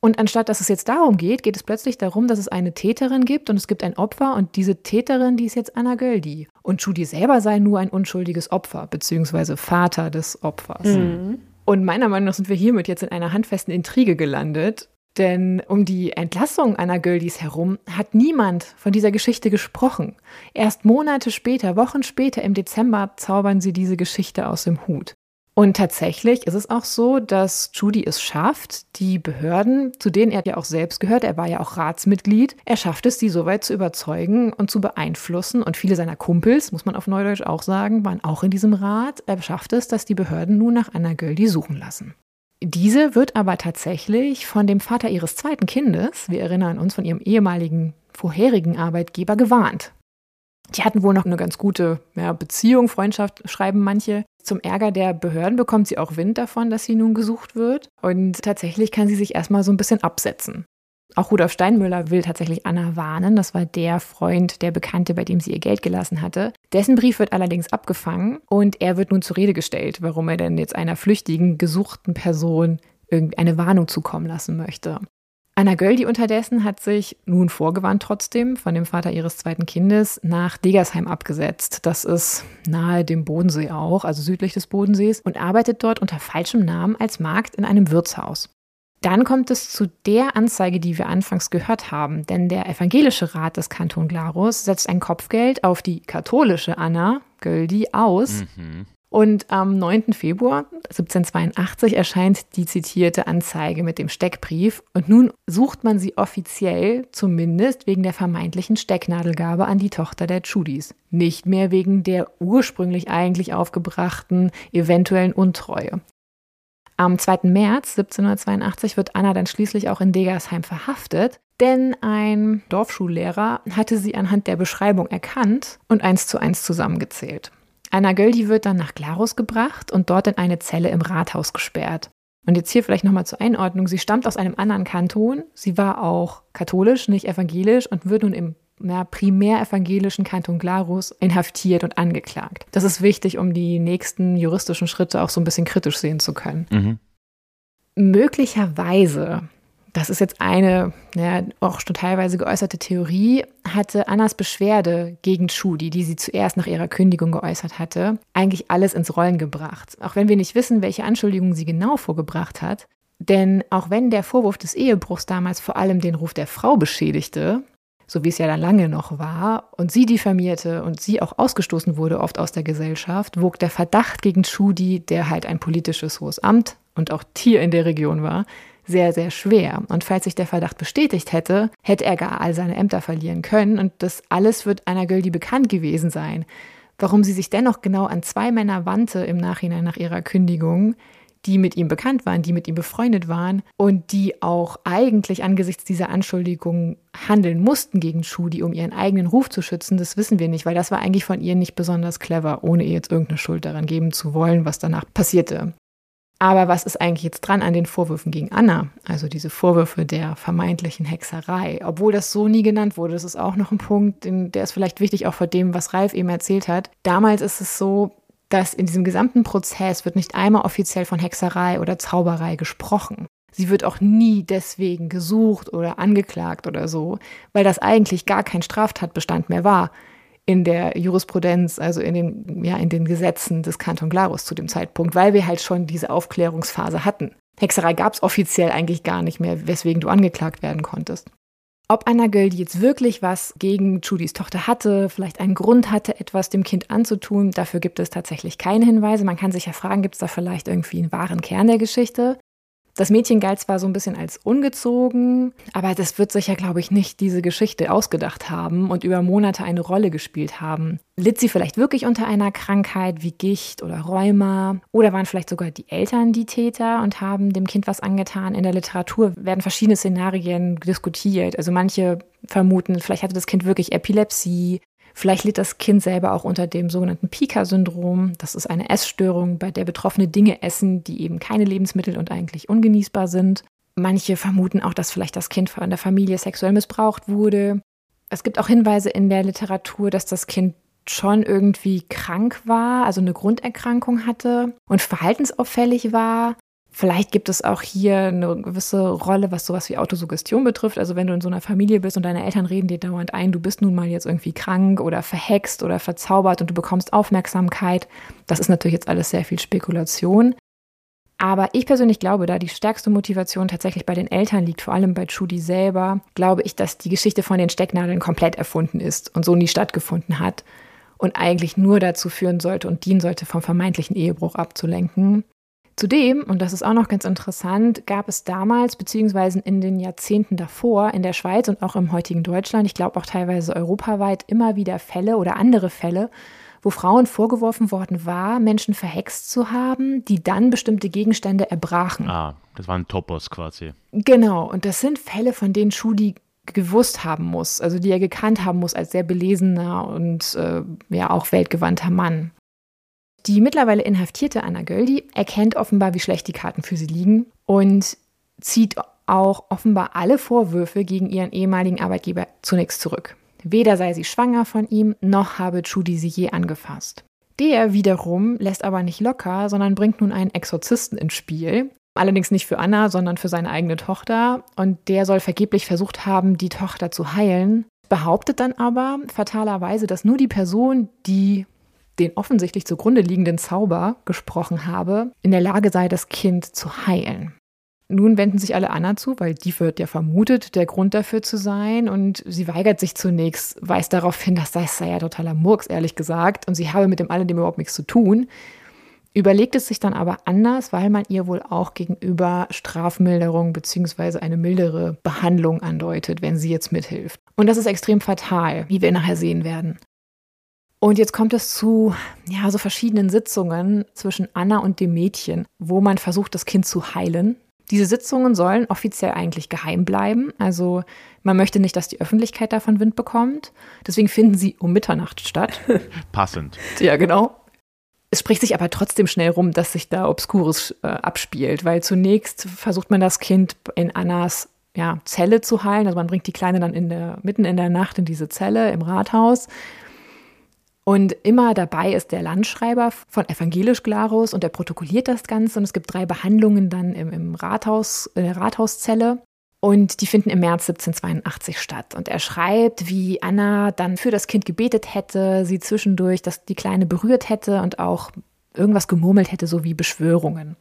Und anstatt dass es jetzt darum geht, geht es plötzlich darum, dass es eine Täterin gibt und es gibt ein Opfer und diese Täterin, die ist jetzt Anna Göldi. Und Judy selber sei nur ein unschuldiges Opfer, beziehungsweise Vater des Opfers. Mhm. Und meiner Meinung nach sind wir hiermit jetzt in einer handfesten Intrige gelandet. Denn um die Entlassung Anna Göldis herum hat niemand von dieser Geschichte gesprochen. Erst Monate später, Wochen später, im Dezember, zaubern sie diese Geschichte aus dem Hut. Und tatsächlich ist es auch so, dass Judy es schafft, die Behörden, zu denen er ja auch selbst gehört, er war ja auch Ratsmitglied, er schafft es, die so weit zu überzeugen und zu beeinflussen. Und viele seiner Kumpels, muss man auf Neudeutsch auch sagen, waren auch in diesem Rat. Er schafft es, dass die Behörden nun nach Anna Göldi suchen lassen. Diese wird aber tatsächlich von dem Vater ihres zweiten Kindes, wir erinnern uns von ihrem ehemaligen vorherigen Arbeitgeber, gewarnt. Die hatten wohl noch eine ganz gute ja, Beziehung, Freundschaft, schreiben manche. Zum Ärger der Behörden bekommt sie auch Wind davon, dass sie nun gesucht wird. Und tatsächlich kann sie sich erstmal so ein bisschen absetzen. Auch Rudolf Steinmüller will tatsächlich Anna warnen. Das war der Freund, der Bekannte, bei dem sie ihr Geld gelassen hatte. Dessen Brief wird allerdings abgefangen und er wird nun zur Rede gestellt, warum er denn jetzt einer flüchtigen, gesuchten Person irgendwie eine Warnung zukommen lassen möchte. Anna Göldi unterdessen hat sich nun vorgewandt trotzdem von dem Vater ihres zweiten Kindes nach Degersheim abgesetzt. Das ist nahe dem Bodensee auch, also südlich des Bodensees, und arbeitet dort unter falschem Namen als Magd in einem Wirtshaus. Dann kommt es zu der Anzeige, die wir anfangs gehört haben, denn der evangelische Rat des Kanton Glarus setzt ein Kopfgeld auf die katholische Anna Göldi aus. Mhm. Und am 9. Februar 1782 erscheint die zitierte Anzeige mit dem Steckbrief und nun sucht man sie offiziell zumindest wegen der vermeintlichen Stecknadelgabe an die Tochter der Chudis, nicht mehr wegen der ursprünglich eigentlich aufgebrachten eventuellen Untreue. Am 2. März 1782 wird Anna dann schließlich auch in Degersheim verhaftet, denn ein Dorfschullehrer hatte sie anhand der Beschreibung erkannt und eins zu eins zusammengezählt. Anna Göldi wird dann nach Glarus gebracht und dort in eine Zelle im Rathaus gesperrt. Und jetzt hier vielleicht nochmal zur Einordnung. Sie stammt aus einem anderen Kanton. Sie war auch katholisch, nicht evangelisch und wird nun im na, primär evangelischen Kanton Glarus inhaftiert und angeklagt. Das ist wichtig, um die nächsten juristischen Schritte auch so ein bisschen kritisch sehen zu können. Mhm. Möglicherweise, das ist jetzt eine ja, auch schon teilweise geäußerte Theorie, hatte Annas Beschwerde gegen Schudi, die sie zuerst nach ihrer Kündigung geäußert hatte, eigentlich alles ins Rollen gebracht. Auch wenn wir nicht wissen, welche Anschuldigungen sie genau vorgebracht hat. Denn auch wenn der Vorwurf des Ehebruchs damals vor allem den Ruf der Frau beschädigte, so wie es ja dann lange noch war, und sie diffamierte und sie auch ausgestoßen wurde oft aus der Gesellschaft, wog der Verdacht gegen Schudi, der halt ein politisches hohes Amt und auch Tier in der Region war, sehr, sehr schwer. Und falls sich der Verdacht bestätigt hätte, hätte er gar all seine Ämter verlieren können und das alles wird einer Göldi bekannt gewesen sein. Warum sie sich dennoch genau an zwei Männer wandte im Nachhinein nach ihrer Kündigung, die mit ihm bekannt waren, die mit ihm befreundet waren und die auch eigentlich angesichts dieser Anschuldigungen handeln mussten gegen Schudi, um ihren eigenen Ruf zu schützen, das wissen wir nicht, weil das war eigentlich von ihr nicht besonders clever, ohne ihr jetzt irgendeine Schuld daran geben zu wollen, was danach passierte. Aber was ist eigentlich jetzt dran an den Vorwürfen gegen Anna? Also diese Vorwürfe der vermeintlichen Hexerei, obwohl das so nie genannt wurde. Das ist auch noch ein Punkt, der ist vielleicht wichtig auch vor dem, was Ralf eben erzählt hat. Damals ist es so, dass in diesem gesamten Prozess wird nicht einmal offiziell von Hexerei oder Zauberei gesprochen. Sie wird auch nie deswegen gesucht oder angeklagt oder so, weil das eigentlich gar kein Straftatbestand mehr war in der Jurisprudenz, also in den, ja, in den Gesetzen des Kanton Glarus zu dem Zeitpunkt, weil wir halt schon diese Aufklärungsphase hatten. Hexerei gab es offiziell eigentlich gar nicht mehr, weswegen du angeklagt werden konntest. Ob Anna Göldi jetzt wirklich was gegen Judys Tochter hatte, vielleicht einen Grund hatte, etwas dem Kind anzutun, dafür gibt es tatsächlich keine Hinweise. Man kann sich ja fragen, gibt es da vielleicht irgendwie einen wahren Kern der Geschichte? Das Mädchen galt zwar so ein bisschen als ungezogen, aber das wird sich ja, glaube ich, nicht diese Geschichte ausgedacht haben und über Monate eine Rolle gespielt haben. Litt sie vielleicht wirklich unter einer Krankheit wie Gicht oder Rheuma? Oder waren vielleicht sogar die Eltern die Täter und haben dem Kind was angetan? In der Literatur werden verschiedene Szenarien diskutiert. Also manche vermuten, vielleicht hatte das Kind wirklich Epilepsie Vielleicht litt das Kind selber auch unter dem sogenannten Pika-Syndrom. Das ist eine Essstörung, bei der Betroffene Dinge essen, die eben keine Lebensmittel und eigentlich ungenießbar sind. Manche vermuten auch, dass vielleicht das Kind von der Familie sexuell missbraucht wurde. Es gibt auch Hinweise in der Literatur, dass das Kind schon irgendwie krank war, also eine Grunderkrankung hatte und verhaltensauffällig war. Vielleicht gibt es auch hier eine gewisse Rolle, was sowas wie Autosuggestion betrifft. Also wenn du in so einer Familie bist und deine Eltern reden dir dauernd ein, du bist nun mal jetzt irgendwie krank oder verhext oder verzaubert und du bekommst Aufmerksamkeit. Das ist natürlich jetzt alles sehr viel Spekulation. Aber ich persönlich glaube, da die stärkste Motivation tatsächlich bei den Eltern liegt, vor allem bei Judy selber, glaube ich, dass die Geschichte von den Stecknadeln komplett erfunden ist und so nie stattgefunden hat und eigentlich nur dazu führen sollte und dienen sollte, vom vermeintlichen Ehebruch abzulenken. Zudem, und das ist auch noch ganz interessant, gab es damals beziehungsweise in den Jahrzehnten davor in der Schweiz und auch im heutigen Deutschland, ich glaube auch teilweise europaweit, immer wieder Fälle oder andere Fälle, wo Frauen vorgeworfen worden war, Menschen verhext zu haben, die dann bestimmte Gegenstände erbrachen. Ah, das waren Topos quasi. Genau, und das sind Fälle, von denen Schudi gewusst haben muss, also die er gekannt haben muss als sehr belesener und äh, ja auch weltgewandter Mann. Die mittlerweile inhaftierte Anna Göldi erkennt offenbar, wie schlecht die Karten für sie liegen und zieht auch offenbar alle Vorwürfe gegen ihren ehemaligen Arbeitgeber zunächst zurück. Weder sei sie schwanger von ihm, noch habe Judy sie je angefasst. Der wiederum lässt aber nicht locker, sondern bringt nun einen Exorzisten ins Spiel. Allerdings nicht für Anna, sondern für seine eigene Tochter. Und der soll vergeblich versucht haben, die Tochter zu heilen. Behauptet dann aber fatalerweise, dass nur die Person, die den offensichtlich zugrunde liegenden Zauber gesprochen habe, in der Lage sei, das Kind zu heilen. Nun wenden sich alle Anna zu, weil die wird ja vermutet, der Grund dafür zu sein. Und sie weigert sich zunächst, weist darauf hin, dass das sei ja totaler Murks, ehrlich gesagt. Und sie habe mit dem alledem überhaupt nichts zu tun. Überlegt es sich dann aber anders, weil man ihr wohl auch gegenüber Strafmilderung bzw. eine mildere Behandlung andeutet, wenn sie jetzt mithilft. Und das ist extrem fatal, wie wir nachher sehen werden. Und jetzt kommt es zu ja, so verschiedenen Sitzungen zwischen Anna und dem Mädchen, wo man versucht, das Kind zu heilen. Diese Sitzungen sollen offiziell eigentlich geheim bleiben. Also man möchte nicht, dass die Öffentlichkeit davon Wind bekommt. Deswegen finden sie um Mitternacht statt. [LAUGHS] Passend. Ja, genau. Es spricht sich aber trotzdem schnell rum, dass sich da Obskures äh, abspielt, weil zunächst versucht man das Kind in Annas ja, Zelle zu heilen. Also man bringt die Kleine dann in der, mitten in der Nacht in diese Zelle im Rathaus. Und immer dabei ist der Landschreiber von Evangelisch Glarus und der protokolliert das Ganze. Und es gibt drei Behandlungen dann im, im Rathaus, in der Rathauszelle. Und die finden im März 1782 statt. Und er schreibt, wie Anna dann für das Kind gebetet hätte, sie zwischendurch, dass die Kleine berührt hätte und auch irgendwas gemurmelt hätte, so wie Beschwörungen.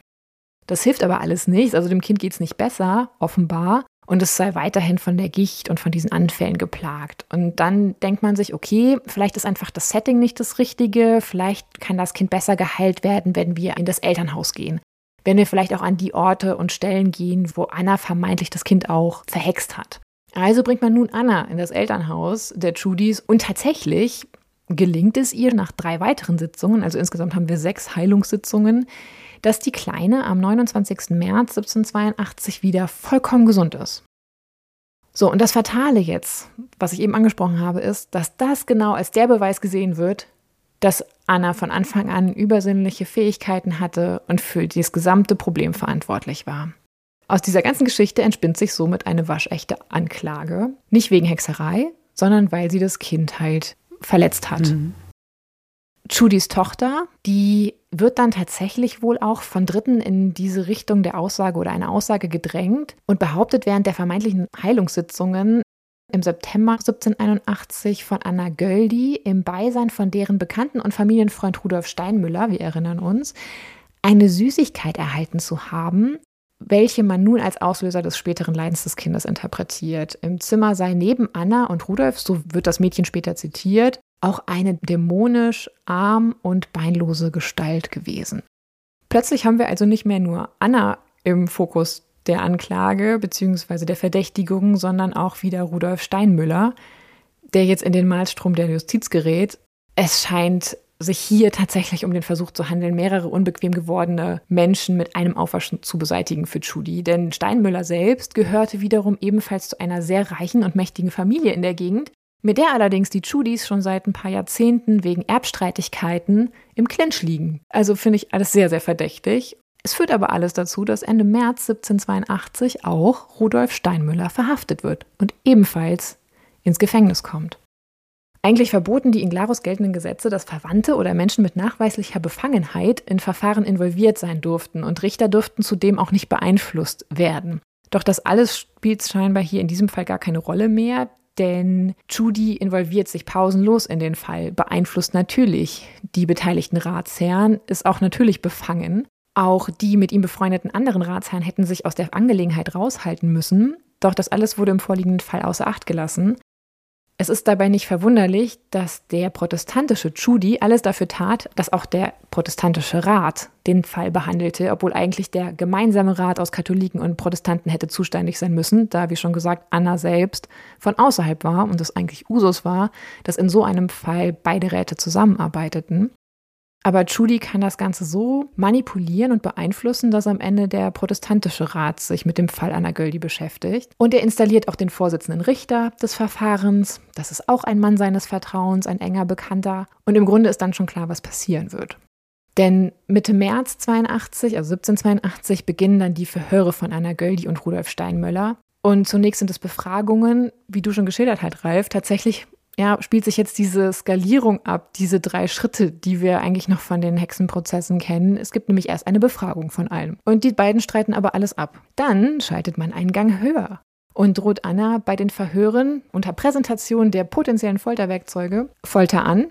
Das hilft aber alles nichts. Also dem Kind geht es nicht besser, offenbar und es sei weiterhin von der Gicht und von diesen Anfällen geplagt. Und dann denkt man sich, okay, vielleicht ist einfach das Setting nicht das Richtige, vielleicht kann das Kind besser geheilt werden, wenn wir in das Elternhaus gehen. Wenn wir vielleicht auch an die Orte und Stellen gehen, wo Anna vermeintlich das Kind auch verhext hat. Also bringt man nun Anna in das Elternhaus der Judys und tatsächlich gelingt es ihr nach drei weiteren Sitzungen, also insgesamt haben wir sechs Heilungssitzungen, dass die Kleine am 29. März 1782 wieder vollkommen gesund ist. So, und das Fatale jetzt, was ich eben angesprochen habe, ist, dass das genau als der Beweis gesehen wird, dass Anna von Anfang an übersinnliche Fähigkeiten hatte und für das gesamte Problem verantwortlich war. Aus dieser ganzen Geschichte entspinnt sich somit eine waschechte Anklage, nicht wegen Hexerei, sondern weil sie das Kind halt verletzt hat. Mhm. Judys Tochter, die wird dann tatsächlich wohl auch von Dritten in diese Richtung der Aussage oder einer Aussage gedrängt und behauptet während der vermeintlichen Heilungssitzungen im September 1781 von Anna Göldi im Beisein von deren Bekannten und Familienfreund Rudolf Steinmüller, wir erinnern uns, eine Süßigkeit erhalten zu haben, welche man nun als Auslöser des späteren Leidens des Kindes interpretiert. Im Zimmer sei neben Anna und Rudolf, so wird das Mädchen später zitiert, auch eine dämonisch arm und beinlose Gestalt gewesen. Plötzlich haben wir also nicht mehr nur Anna im Fokus der Anklage bzw. der Verdächtigung, sondern auch wieder Rudolf Steinmüller, der jetzt in den Malstrom der Justiz gerät. Es scheint sich hier tatsächlich um den Versuch zu handeln, mehrere unbequem gewordene Menschen mit einem Aufwaschen zu beseitigen für Judy. Denn Steinmüller selbst gehörte wiederum ebenfalls zu einer sehr reichen und mächtigen Familie in der Gegend, mit der allerdings die Judys schon seit ein paar Jahrzehnten wegen Erbstreitigkeiten im Clinch liegen. Also finde ich alles sehr, sehr verdächtig. Es führt aber alles dazu, dass Ende März 1782 auch Rudolf Steinmüller verhaftet wird und ebenfalls ins Gefängnis kommt. Eigentlich verboten die in Glarus geltenden Gesetze, dass Verwandte oder Menschen mit nachweislicher Befangenheit in Verfahren involviert sein durften und Richter durften zudem auch nicht beeinflusst werden. Doch das alles spielt scheinbar hier in diesem Fall gar keine Rolle mehr, denn Judy involviert sich pausenlos in den Fall, beeinflusst natürlich die beteiligten Ratsherren, ist auch natürlich befangen. Auch die mit ihm befreundeten anderen Ratsherren hätten sich aus der Angelegenheit raushalten müssen, doch das alles wurde im vorliegenden Fall außer Acht gelassen. Es ist dabei nicht verwunderlich, dass der protestantische Judy alles dafür tat, dass auch der protestantische Rat den Fall behandelte, obwohl eigentlich der gemeinsame Rat aus Katholiken und Protestanten hätte zuständig sein müssen, da, wie schon gesagt, Anna selbst von außerhalb war und es eigentlich Usus war, dass in so einem Fall beide Räte zusammenarbeiteten. Aber Judy kann das Ganze so manipulieren und beeinflussen, dass am Ende der protestantische Rat sich mit dem Fall Anna Göldi beschäftigt. Und er installiert auch den Vorsitzenden Richter des Verfahrens. Das ist auch ein Mann seines Vertrauens, ein enger Bekannter. Und im Grunde ist dann schon klar, was passieren wird. Denn Mitte März 82, also 1782, beginnen dann die Verhöre von Anna Göldi und Rudolf Steinmöller. Und zunächst sind es Befragungen, wie du schon geschildert hast, Ralf. Tatsächlich ja, spielt sich jetzt diese Skalierung ab, diese drei Schritte, die wir eigentlich noch von den Hexenprozessen kennen. Es gibt nämlich erst eine Befragung von allem. Und die beiden streiten aber alles ab. Dann schaltet man einen Gang höher und droht Anna bei den Verhören unter Präsentation der potenziellen Folterwerkzeuge Folter an.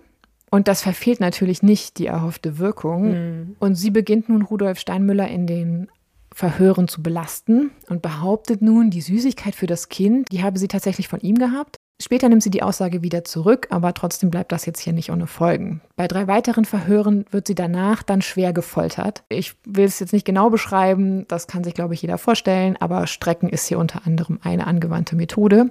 Und das verfehlt natürlich nicht die erhoffte Wirkung. Mhm. Und sie beginnt nun Rudolf Steinmüller in den Verhören zu belasten und behauptet nun, die Süßigkeit für das Kind, die habe sie tatsächlich von ihm gehabt. Später nimmt sie die Aussage wieder zurück, aber trotzdem bleibt das jetzt hier nicht ohne Folgen. Bei drei weiteren Verhören wird sie danach dann schwer gefoltert. Ich will es jetzt nicht genau beschreiben, das kann sich, glaube ich, jeder vorstellen, aber Strecken ist hier unter anderem eine angewandte Methode.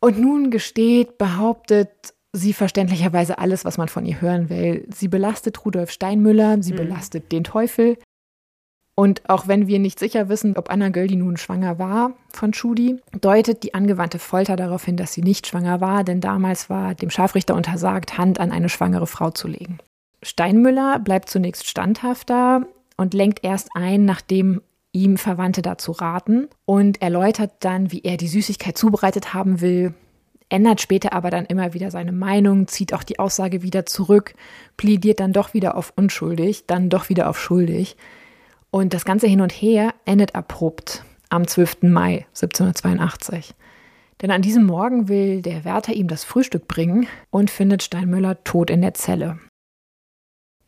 Und nun gesteht, behauptet sie verständlicherweise alles, was man von ihr hören will. Sie belastet Rudolf Steinmüller, sie mhm. belastet den Teufel, und auch wenn wir nicht sicher wissen, ob Anna Göldi nun schwanger war von Schudi, deutet die angewandte Folter darauf hin, dass sie nicht schwanger war, denn damals war dem Scharfrichter untersagt, Hand an eine schwangere Frau zu legen. Steinmüller bleibt zunächst standhafter und lenkt erst ein, nachdem ihm Verwandte dazu raten und erläutert dann, wie er die Süßigkeit zubereitet haben will, ändert später aber dann immer wieder seine Meinung, zieht auch die Aussage wieder zurück, plädiert dann doch wieder auf unschuldig, dann doch wieder auf schuldig. Und das ganze Hin und Her endet abrupt am 12. Mai 1782. Denn an diesem Morgen will der Wärter ihm das Frühstück bringen und findet Steinmüller tot in der Zelle.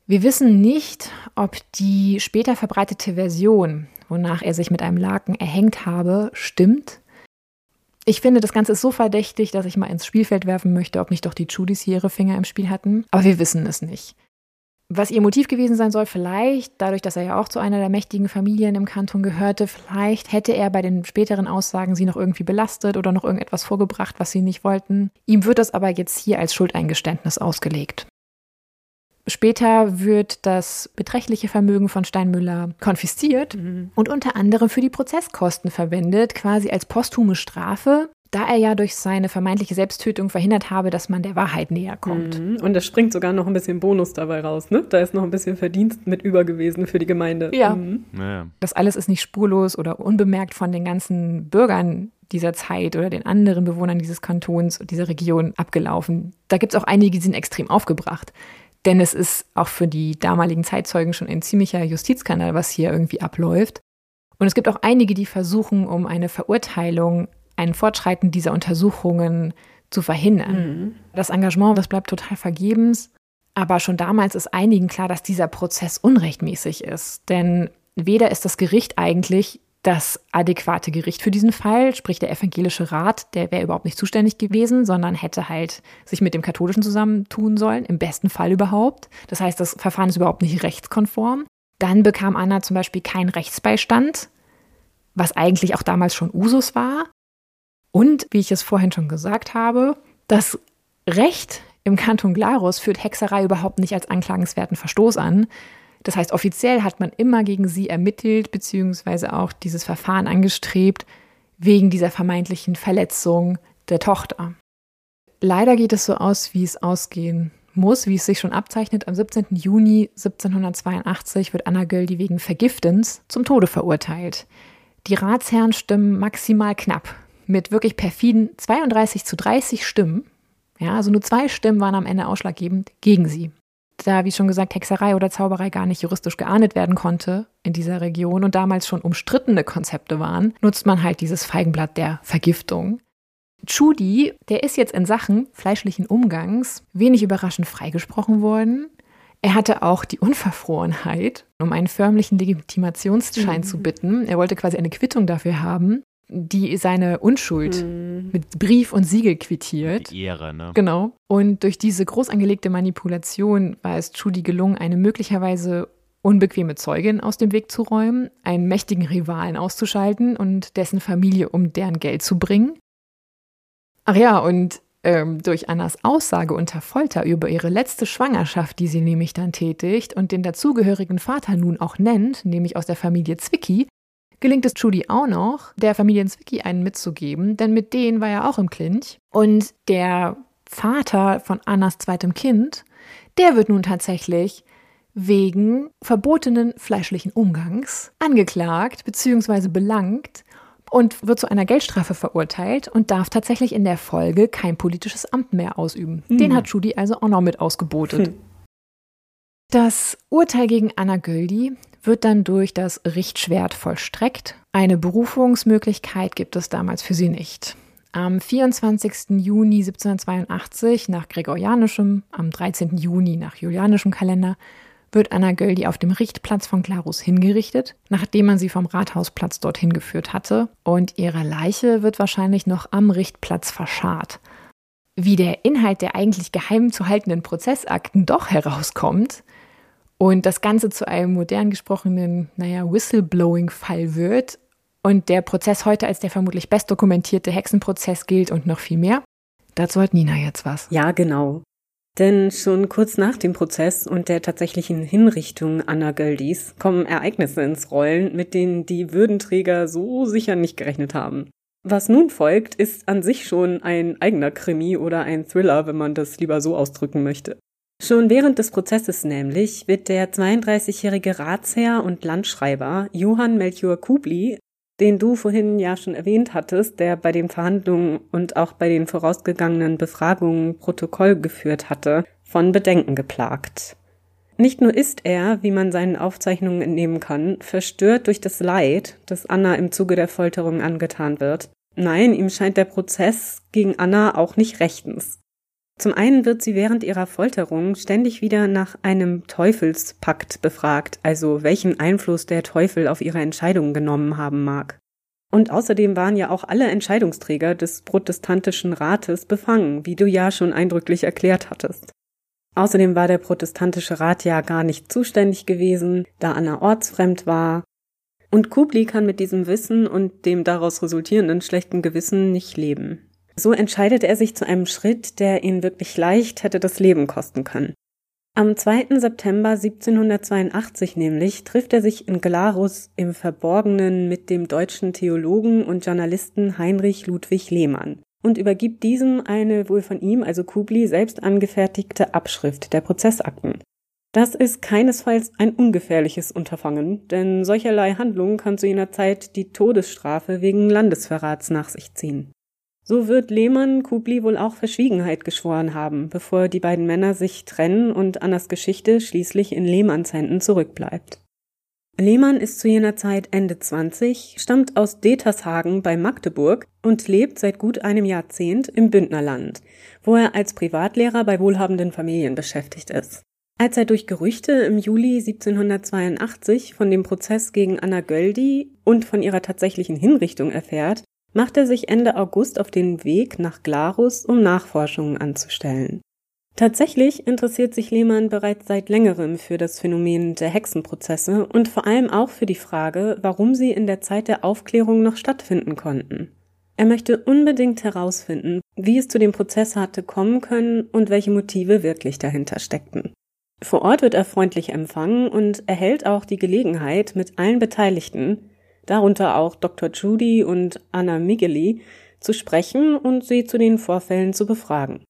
Wir wissen nicht, ob die später verbreitete Version, wonach er sich mit einem Laken erhängt habe, stimmt. Ich finde, das Ganze ist so verdächtig, dass ich mal ins Spielfeld werfen möchte, ob nicht doch die Judys hier ihre Finger im Spiel hatten. Aber wir wissen es nicht. Was ihr Motiv gewesen sein soll, vielleicht, dadurch, dass er ja auch zu einer der mächtigen Familien im Kanton gehörte, vielleicht hätte er bei den späteren Aussagen sie noch irgendwie belastet oder noch irgendetwas vorgebracht, was sie nicht wollten. Ihm wird das aber jetzt hier als Schuldeingeständnis ausgelegt. Später wird das beträchtliche Vermögen von Steinmüller konfisziert mhm. und unter anderem für die Prozesskosten verwendet, quasi als posthume Strafe da er ja durch seine vermeintliche Selbsttötung verhindert habe, dass man der Wahrheit näher kommt. Mhm. Und es springt sogar noch ein bisschen Bonus dabei raus, ne? Da ist noch ein bisschen Verdienst mit über gewesen für die Gemeinde. Ja. Mhm. ja. Das alles ist nicht spurlos oder unbemerkt von den ganzen Bürgern dieser Zeit oder den anderen Bewohnern dieses Kantons und dieser Region abgelaufen. Da gibt es auch einige, die sind extrem aufgebracht. Denn es ist auch für die damaligen Zeitzeugen schon ein ziemlicher Justizskandal, was hier irgendwie abläuft. Und es gibt auch einige, die versuchen, um eine Verurteilung ein Fortschreiten dieser Untersuchungen zu verhindern. Mhm. Das Engagement, das bleibt total vergebens. Aber schon damals ist einigen klar, dass dieser Prozess unrechtmäßig ist. Denn weder ist das Gericht eigentlich das adäquate Gericht für diesen Fall, sprich der evangelische Rat, der wäre überhaupt nicht zuständig gewesen, sondern hätte halt sich mit dem katholischen zusammentun sollen, im besten Fall überhaupt. Das heißt, das Verfahren ist überhaupt nicht rechtskonform. Dann bekam Anna zum Beispiel keinen Rechtsbeistand, was eigentlich auch damals schon Usus war. Und, wie ich es vorhin schon gesagt habe, das Recht im Kanton Glarus führt Hexerei überhaupt nicht als anklagenswerten Verstoß an. Das heißt, offiziell hat man immer gegen sie ermittelt, beziehungsweise auch dieses Verfahren angestrebt, wegen dieser vermeintlichen Verletzung der Tochter. Leider geht es so aus, wie es ausgehen muss, wie es sich schon abzeichnet. Am 17. Juni 1782 wird Anna Göldi wegen Vergiftens zum Tode verurteilt. Die Ratsherren stimmen maximal knapp mit wirklich perfiden 32 zu 30 Stimmen. Ja, also nur zwei Stimmen waren am Ende ausschlaggebend gegen sie. Da, wie schon gesagt, Hexerei oder Zauberei gar nicht juristisch geahndet werden konnte in dieser Region und damals schon umstrittene Konzepte waren, nutzt man halt dieses Feigenblatt der Vergiftung. Chudi, der ist jetzt in Sachen fleischlichen Umgangs wenig überraschend freigesprochen worden. Er hatte auch die Unverfrorenheit, um einen förmlichen Legitimationsschein mhm. zu bitten. Er wollte quasi eine Quittung dafür haben die seine Unschuld mhm. mit Brief und Siegel quittiert. Die Ehre, ne? Genau. Und durch diese groß angelegte Manipulation war es Judy gelungen, eine möglicherweise unbequeme Zeugin aus dem Weg zu räumen, einen mächtigen Rivalen auszuschalten und dessen Familie um deren Geld zu bringen. Ach ja, und ähm, durch Annas Aussage unter Folter über ihre letzte Schwangerschaft, die sie nämlich dann tätigt und den dazugehörigen Vater nun auch nennt, nämlich aus der Familie Zwicky, gelingt es Judy auch noch, der Familie Zwicky einen mitzugeben, denn mit denen war er auch im Clinch. Und der Vater von Annas zweitem Kind, der wird nun tatsächlich wegen verbotenen fleischlichen Umgangs angeklagt bzw. belangt und wird zu einer Geldstrafe verurteilt und darf tatsächlich in der Folge kein politisches Amt mehr ausüben. Hm. Den hat Judy also auch noch mit ausgebotet. Hm. Das Urteil gegen Anna Göldi wird dann durch das Richtschwert vollstreckt. Eine Berufungsmöglichkeit gibt es damals für sie nicht. Am 24. Juni 1782 nach gregorianischem, am 13. Juni nach julianischem Kalender wird Anna Göldi auf dem Richtplatz von Glarus hingerichtet, nachdem man sie vom Rathausplatz dorthin geführt hatte. Und ihre Leiche wird wahrscheinlich noch am Richtplatz verscharrt. Wie der Inhalt der eigentlich geheim zu haltenden Prozessakten doch herauskommt und das Ganze zu einem modern gesprochenen, naja, Whistleblowing-Fall wird und der Prozess heute als der vermutlich bestdokumentierte Hexenprozess gilt und noch viel mehr, dazu hat Nina jetzt was. Ja, genau. Denn schon kurz nach dem Prozess und der tatsächlichen Hinrichtung Anna Göldis kommen Ereignisse ins Rollen, mit denen die Würdenträger so sicher nicht gerechnet haben. Was nun folgt, ist an sich schon ein eigener Krimi oder ein Thriller, wenn man das lieber so ausdrücken möchte. Schon während des Prozesses nämlich wird der 32-jährige Ratsherr und Landschreiber Johann Melchior Kubli den du vorhin ja schon erwähnt hattest, der bei den Verhandlungen und auch bei den vorausgegangenen Befragungen Protokoll geführt hatte, von Bedenken geplagt. Nicht nur ist er, wie man seinen Aufzeichnungen entnehmen kann, verstört durch das Leid, das Anna im Zuge der Folterung angetan wird. Nein, ihm scheint der Prozess gegen Anna auch nicht rechtens. Zum einen wird sie während ihrer Folterung ständig wieder nach einem Teufelspakt befragt, also welchen Einfluss der Teufel auf ihre Entscheidungen genommen haben mag. Und außerdem waren ja auch alle Entscheidungsträger des protestantischen Rates befangen, wie du ja schon eindrücklich erklärt hattest. Außerdem war der protestantische Rat ja gar nicht zuständig gewesen, da Anna ortsfremd war. Und Kubli kann mit diesem Wissen und dem daraus resultierenden schlechten Gewissen nicht leben. So entscheidet er sich zu einem Schritt, der ihn wirklich leicht hätte das Leben kosten können. Am 2. September 1782 nämlich trifft er sich in Glarus im Verborgenen mit dem deutschen Theologen und Journalisten Heinrich Ludwig Lehmann und übergibt diesem eine wohl von ihm, also Kubli, selbst angefertigte Abschrift der Prozessakten. Das ist keinesfalls ein ungefährliches Unterfangen, denn solcherlei Handlungen kann zu jener Zeit die Todesstrafe wegen Landesverrats nach sich ziehen. So wird Lehmann Kubli wohl auch Verschwiegenheit geschworen haben, bevor die beiden Männer sich trennen und Annas Geschichte schließlich in Lehmanns Händen zurückbleibt. Lehmann ist zu jener Zeit Ende 20, stammt aus Detershagen bei Magdeburg und lebt seit gut einem Jahrzehnt im Bündnerland, wo er als Privatlehrer bei wohlhabenden Familien beschäftigt ist. Als er durch Gerüchte im Juli 1782 von dem Prozess gegen Anna Göldi und von ihrer tatsächlichen Hinrichtung erfährt, macht er sich Ende August auf den Weg nach Glarus, um Nachforschungen anzustellen. Tatsächlich interessiert sich Lehmann bereits seit längerem für das Phänomen der Hexenprozesse und vor allem auch für die Frage, warum sie in der Zeit der Aufklärung noch stattfinden konnten. Er möchte unbedingt herausfinden, wie es zu dem Prozess hatte kommen können und welche Motive wirklich dahinter steckten. Vor Ort wird er freundlich empfangen und erhält auch die Gelegenheit, mit allen Beteiligten, darunter auch Dr. Judy und Anna Migeli, zu sprechen und sie zu den Vorfällen zu befragen.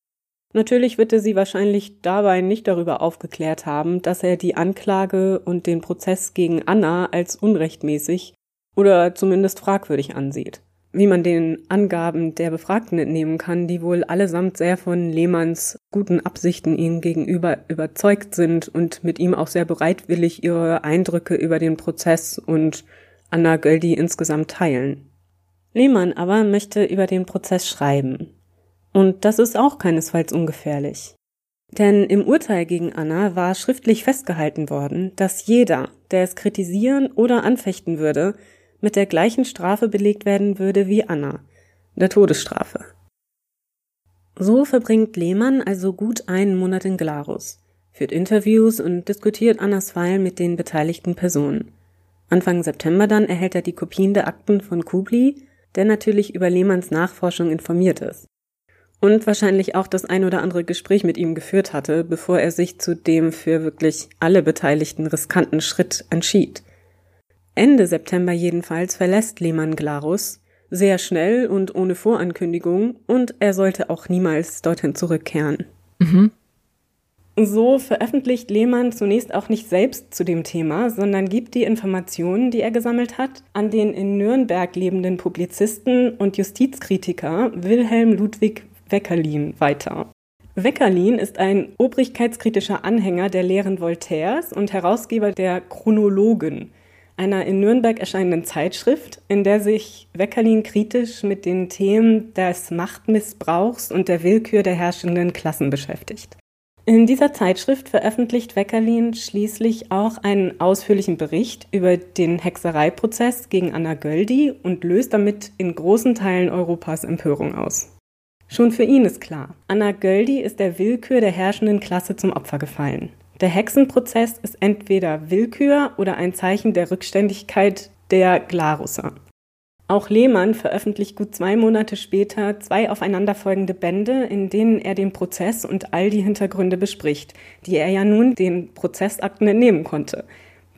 Natürlich wird er sie wahrscheinlich dabei nicht darüber aufgeklärt haben, dass er die Anklage und den Prozess gegen Anna als unrechtmäßig oder zumindest fragwürdig ansieht. Wie man den Angaben der Befragten entnehmen kann, die wohl allesamt sehr von Lehmanns guten Absichten ihm gegenüber überzeugt sind und mit ihm auch sehr bereitwillig ihre Eindrücke über den Prozess und Anna Göldi insgesamt teilen. Lehmann aber möchte über den Prozess schreiben. Und das ist auch keinesfalls ungefährlich. Denn im Urteil gegen Anna war schriftlich festgehalten worden, dass jeder, der es kritisieren oder anfechten würde, mit der gleichen Strafe belegt werden würde wie Anna, der Todesstrafe. So verbringt Lehmann also gut einen Monat in Glarus, führt Interviews und diskutiert Annas Fall mit den beteiligten Personen. Anfang September dann erhält er die Kopien der Akten von Kubli, der natürlich über Lehmanns Nachforschung informiert ist. Und wahrscheinlich auch das ein oder andere Gespräch mit ihm geführt hatte, bevor er sich zu dem für wirklich alle Beteiligten riskanten Schritt entschied. Ende September jedenfalls verlässt Lehmann Glarus, sehr schnell und ohne Vorankündigung, und er sollte auch niemals dorthin zurückkehren. Mhm. So veröffentlicht Lehmann zunächst auch nicht selbst zu dem Thema, sondern gibt die Informationen, die er gesammelt hat, an den in Nürnberg lebenden Publizisten und Justizkritiker Wilhelm Ludwig Weckerlin weiter. Weckerlin ist ein obrigkeitskritischer Anhänger der Lehren Voltaires und Herausgeber der Chronologen, einer in Nürnberg erscheinenden Zeitschrift, in der sich Weckerlin kritisch mit den Themen des Machtmissbrauchs und der Willkür der herrschenden Klassen beschäftigt. In dieser Zeitschrift veröffentlicht Weckerlin schließlich auch einen ausführlichen Bericht über den Hexereiprozess gegen Anna Göldi und löst damit in großen Teilen Europas Empörung aus. Schon für ihn ist klar, Anna Göldi ist der Willkür der herrschenden Klasse zum Opfer gefallen. Der Hexenprozess ist entweder Willkür oder ein Zeichen der Rückständigkeit der Glarusser. Auch Lehmann veröffentlicht gut zwei Monate später zwei aufeinanderfolgende Bände, in denen er den Prozess und all die Hintergründe bespricht, die er ja nun den Prozessakten entnehmen konnte.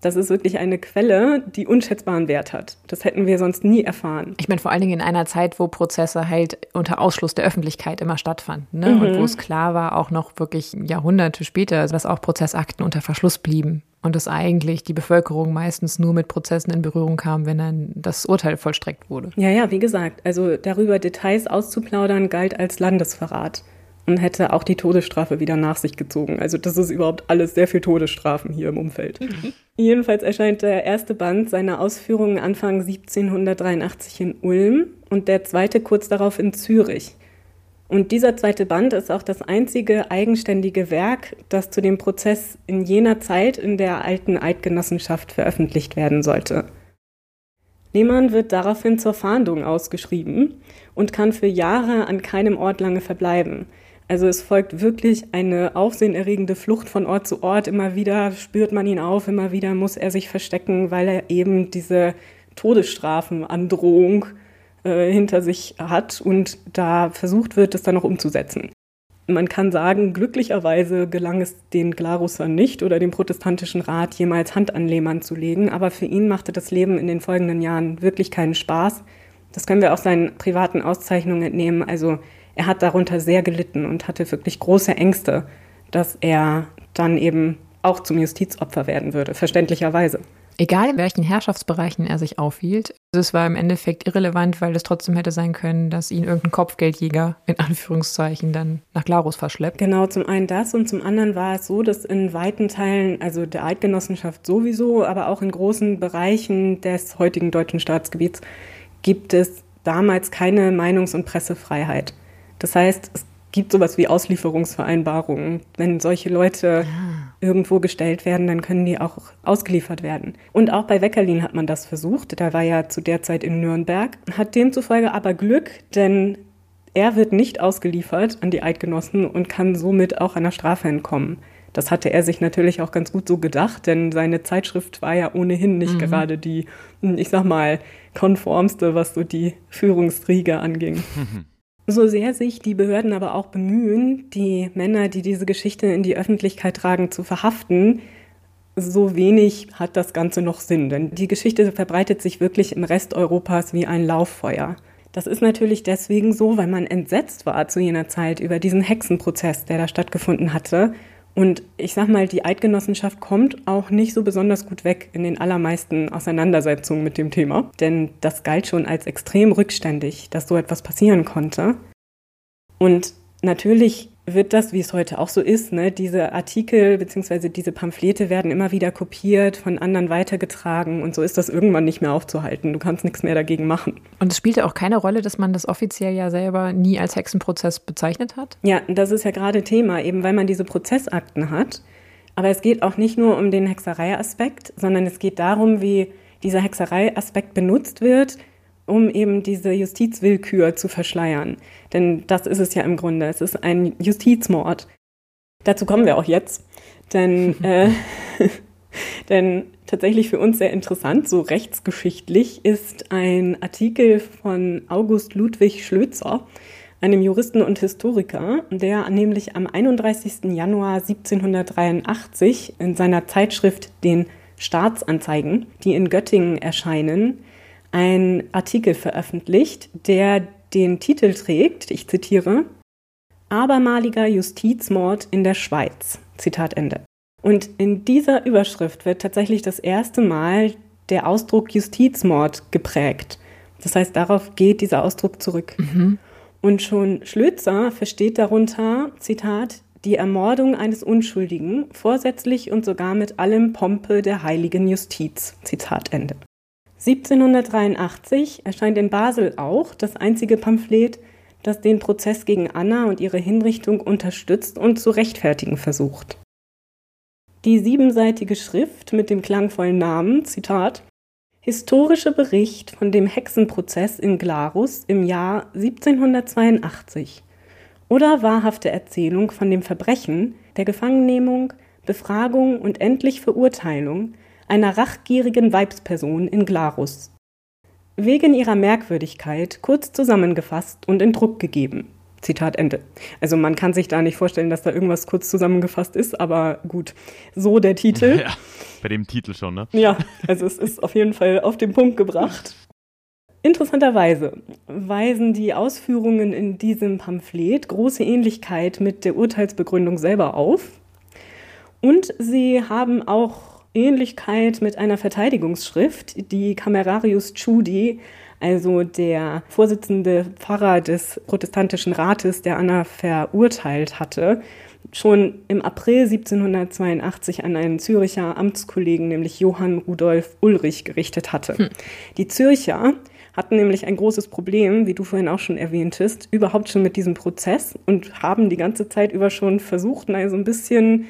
Das ist wirklich eine Quelle, die unschätzbaren Wert hat. Das hätten wir sonst nie erfahren. Ich meine, vor allen Dingen in einer Zeit, wo Prozesse halt unter Ausschluss der Öffentlichkeit immer stattfanden. Ne? Mhm. Und wo es klar war, auch noch wirklich Jahrhunderte später, dass auch Prozessakten unter Verschluss blieben. Und dass eigentlich die Bevölkerung meistens nur mit Prozessen in Berührung kam, wenn dann das Urteil vollstreckt wurde. Ja, ja, wie gesagt, also darüber Details auszuplaudern galt als Landesverrat und hätte auch die Todesstrafe wieder nach sich gezogen. Also das ist überhaupt alles sehr viel Todesstrafen hier im Umfeld. Mhm. Jedenfalls erscheint der erste Band seiner Ausführungen Anfang 1783 in Ulm und der zweite kurz darauf in Zürich. Und dieser zweite Band ist auch das einzige eigenständige Werk, das zu dem Prozess in jener Zeit in der alten Eidgenossenschaft veröffentlicht werden sollte. Lehmann wird daraufhin zur Fahndung ausgeschrieben und kann für Jahre an keinem Ort lange verbleiben. Also es folgt wirklich eine aufsehenerregende Flucht von Ort zu Ort. Immer wieder spürt man ihn auf, immer wieder muss er sich verstecken, weil er eben diese Todesstrafenandrohung äh, hinter sich hat und da versucht wird, das dann noch umzusetzen. Man kann sagen, glücklicherweise gelang es den Glarussern nicht oder dem protestantischen Rat jemals Hand an Lehmann zu legen, aber für ihn machte das Leben in den folgenden Jahren wirklich keinen Spaß. Das können wir auch seinen privaten Auszeichnungen entnehmen. Also er hat darunter sehr gelitten und hatte wirklich große Ängste, dass er dann eben auch zum Justizopfer werden würde, verständlicherweise. Egal in welchen Herrschaftsbereichen er sich aufhielt, es war im Endeffekt irrelevant, weil es trotzdem hätte sein können, dass ihn irgendein Kopfgeldjäger in Anführungszeichen dann nach Glarus verschleppt. Genau, zum einen das und zum anderen war es so, dass in weiten Teilen, also der Eidgenossenschaft sowieso, aber auch in großen Bereichen des heutigen deutschen Staatsgebiets gibt es damals keine Meinungs- und Pressefreiheit. Das heißt, es gibt sowas wie Auslieferungsvereinbarungen. Wenn solche Leute ah. irgendwo gestellt werden, dann können die auch ausgeliefert werden. Und auch bei Weckerlin hat man das versucht. Da war ja zu der Zeit in Nürnberg. Hat demzufolge aber Glück, denn er wird nicht ausgeliefert an die Eidgenossen und kann somit auch einer Strafe entkommen. Das hatte er sich natürlich auch ganz gut so gedacht, denn seine Zeitschrift war ja ohnehin nicht mhm. gerade die, ich sag mal, konformste, was so die Führungstriege anging. [LAUGHS] So sehr sich die Behörden aber auch bemühen, die Männer, die diese Geschichte in die Öffentlichkeit tragen, zu verhaften, so wenig hat das Ganze noch Sinn. Denn die Geschichte verbreitet sich wirklich im Rest Europas wie ein Lauffeuer. Das ist natürlich deswegen so, weil man entsetzt war zu jener Zeit über diesen Hexenprozess, der da stattgefunden hatte und ich sag mal, die Eidgenossenschaft kommt auch nicht so besonders gut weg in den allermeisten Auseinandersetzungen mit dem Thema. Denn das galt schon als extrem rückständig, dass so etwas passieren konnte. Und natürlich wird das, wie es heute auch so ist, ne, diese Artikel bzw. diese Pamphlete werden immer wieder kopiert, von anderen weitergetragen und so ist das irgendwann nicht mehr aufzuhalten. Du kannst nichts mehr dagegen machen. Und es spielte auch keine Rolle, dass man das offiziell ja selber nie als Hexenprozess bezeichnet hat? Ja, das ist ja gerade Thema, eben weil man diese Prozessakten hat. Aber es geht auch nicht nur um den Hexereiaspekt, sondern es geht darum, wie dieser Hexereiaspekt benutzt wird, um eben diese Justizwillkür zu verschleiern. Denn das ist es ja im Grunde. Es ist ein Justizmord. Dazu kommen wir auch jetzt. Denn, [LAUGHS] äh, [LAUGHS] denn tatsächlich für uns sehr interessant, so rechtsgeschichtlich, ist ein Artikel von August Ludwig Schlözer, einem Juristen und Historiker, der nämlich am 31. Januar 1783 in seiner Zeitschrift den Staatsanzeigen, die in Göttingen erscheinen, ein Artikel veröffentlicht, der den Titel trägt, ich zitiere, Abermaliger Justizmord in der Schweiz. Zitat Ende. Und in dieser Überschrift wird tatsächlich das erste Mal der Ausdruck Justizmord geprägt. Das heißt, darauf geht dieser Ausdruck zurück. Mhm. Und schon Schlözer versteht darunter, Zitat, die Ermordung eines Unschuldigen, vorsätzlich und sogar mit allem Pompe der heiligen Justiz. Zitat Ende. 1783 erscheint in Basel auch das einzige Pamphlet, das den Prozess gegen Anna und ihre Hinrichtung unterstützt und zu rechtfertigen versucht. Die siebenseitige Schrift mit dem klangvollen Namen, Zitat, Historischer Bericht von dem Hexenprozess in Glarus im Jahr 1782 oder wahrhafte Erzählung von dem Verbrechen, der Gefangennehmung, Befragung und endlich Verurteilung einer rachgierigen Weibsperson in Glarus. Wegen ihrer Merkwürdigkeit kurz zusammengefasst und in Druck gegeben. Zitat Ende. Also man kann sich da nicht vorstellen, dass da irgendwas kurz zusammengefasst ist, aber gut, so der Titel. [LAUGHS] Ja, bei dem Titel schon, ne? Ja, also es ist auf jeden Fall auf den Punkt gebracht. Interessanterweise weisen die Ausführungen in diesem Pamphlet große Ähnlichkeit mit der Urteilsbegründung selber auf. Und sie haben auch Ähnlichkeit mit einer Verteidigungsschrift, die Camerarius Chudi also der Vorsitzende Pfarrer des protestantischen Rates, der Anna verurteilt hatte, schon im April 1782 an einen Züricher Amtskollegen, nämlich Johann Rudolf Ulrich, gerichtet hatte. Hm. Die Zürcher hatten nämlich ein großes Problem, wie du vorhin auch schon erwähntest, überhaupt schon mit diesem Prozess und haben die ganze Zeit über schon versucht, mal so ein bisschen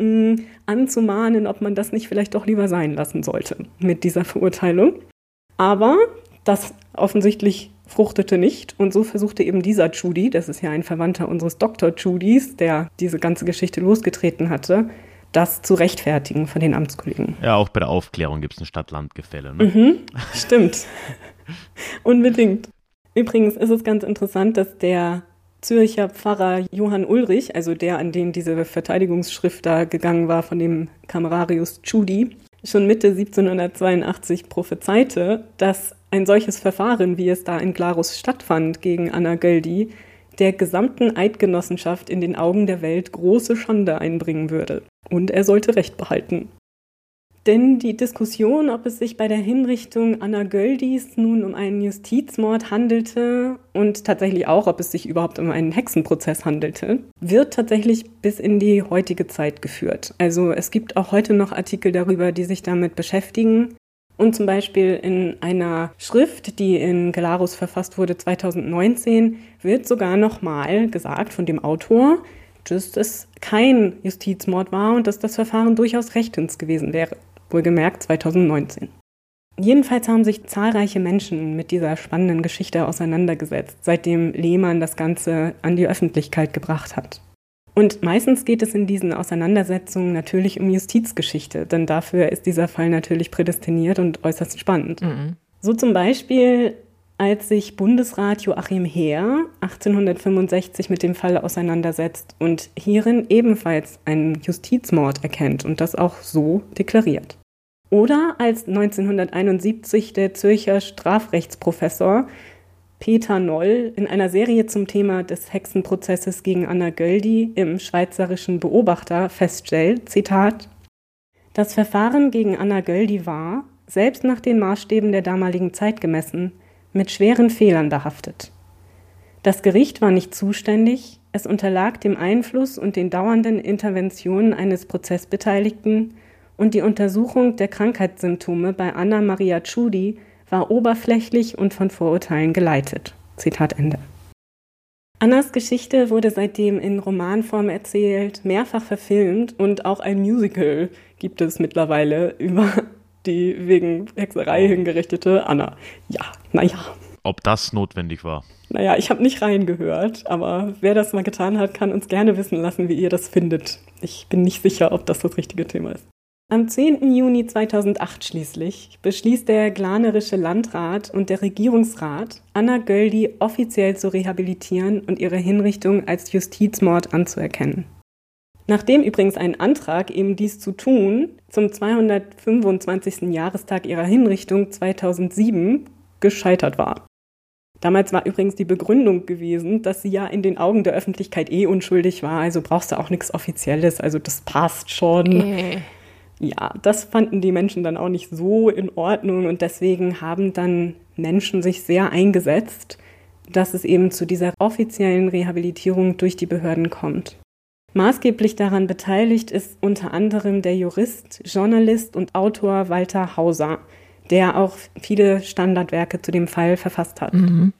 mh, anzumahnen, ob man das nicht vielleicht doch lieber sein lassen sollte mit dieser Verurteilung. Aber das offensichtlich fruchtete nicht und so versuchte eben dieser Judy, das ist ja ein Verwandter unseres Dr. Judys, der diese ganze Geschichte losgetreten hatte, das zu rechtfertigen von den Amtskollegen. Ja, auch bei der Aufklärung gibt es ein Stadt-Land-Gefälle. Ne? Mhm, stimmt. [LAUGHS] Unbedingt. Übrigens ist es ganz interessant, dass der Zürcher Pfarrer Johann Ulrich, also der, an den diese Verteidigungsschrift da gegangen war von dem Kamerarius Tschudi, schon Mitte 1782 prophezeite, dass ein solches Verfahren, wie es da in Glarus stattfand gegen Anna Göldi, der gesamten Eidgenossenschaft in den Augen der Welt große Schande einbringen würde. Und er sollte Recht behalten. Denn die Diskussion, ob es sich bei der Hinrichtung Anna Göldis nun um einen Justizmord handelte und tatsächlich auch, ob es sich überhaupt um einen Hexenprozess handelte, wird tatsächlich bis in die heutige Zeit geführt. Also es gibt auch heute noch Artikel darüber, die sich damit beschäftigen. Und zum Beispiel in einer Schrift, die in Galarus verfasst wurde 2019, wird sogar nochmal gesagt von dem Autor, dass es kein Justizmord war und dass das Verfahren durchaus rechtens gewesen wäre. Wohlgemerkt 2019. Jedenfalls haben sich zahlreiche Menschen mit dieser spannenden Geschichte auseinandergesetzt, seitdem Lehmann das Ganze an die Öffentlichkeit gebracht hat. Und meistens geht es in diesen Auseinandersetzungen natürlich um Justizgeschichte, denn dafür ist dieser Fall natürlich prädestiniert und äußerst spannend. Mhm. So zum Beispiel, als sich Bundesrat Joachim Heer 1865 mit dem Fall auseinandersetzt und hierin ebenfalls einen Justizmord erkennt und das auch so deklariert. Oder als 1971 der Zürcher Strafrechtsprofessor Peter Noll in einer Serie zum Thema des Hexenprozesses gegen Anna Göldi im Schweizerischen Beobachter feststellt, Zitat, das Verfahren gegen Anna Göldi war, selbst nach den Maßstäben der damaligen Zeit gemessen, mit schweren Fehlern behaftet. Das Gericht war nicht zuständig, es unterlag dem Einfluss und den dauernden Interventionen eines Prozessbeteiligten und die Untersuchung der Krankheitssymptome bei Anna Maria Tschudi war oberflächlich und von Vorurteilen geleitet. Zitat Ende. Annas Geschichte wurde seitdem in Romanform erzählt, mehrfach verfilmt und auch ein Musical gibt es mittlerweile über die wegen Hexerei hingerichtete Anna. Ja, naja. Ob das notwendig war? Naja, ich habe nicht reingehört, aber wer das mal getan hat, kann uns gerne wissen lassen, wie ihr das findet. Ich bin nicht sicher, ob das das richtige Thema ist. Am 10. Juni 2008 schließlich beschließt der glanerische Landrat und der Regierungsrat, Anna Göldi offiziell zu rehabilitieren und ihre Hinrichtung als Justizmord anzuerkennen. Nachdem übrigens ein Antrag, eben dies zu tun, zum 225. Jahrestag ihrer Hinrichtung 2007 gescheitert war. Damals war übrigens die Begründung gewesen, dass sie ja in den Augen der Öffentlichkeit eh unschuldig war, also brauchst du auch nichts Offizielles, also das passt schon. Äh. Ja, das fanden die Menschen dann auch nicht so in Ordnung und deswegen haben dann Menschen sich sehr eingesetzt, dass es eben zu dieser offiziellen Rehabilitierung durch die Behörden kommt. Maßgeblich daran beteiligt ist unter anderem der Jurist, Journalist und Autor Walter Hauser, der auch viele Standardwerke zu dem Fall verfasst hat. Mhm.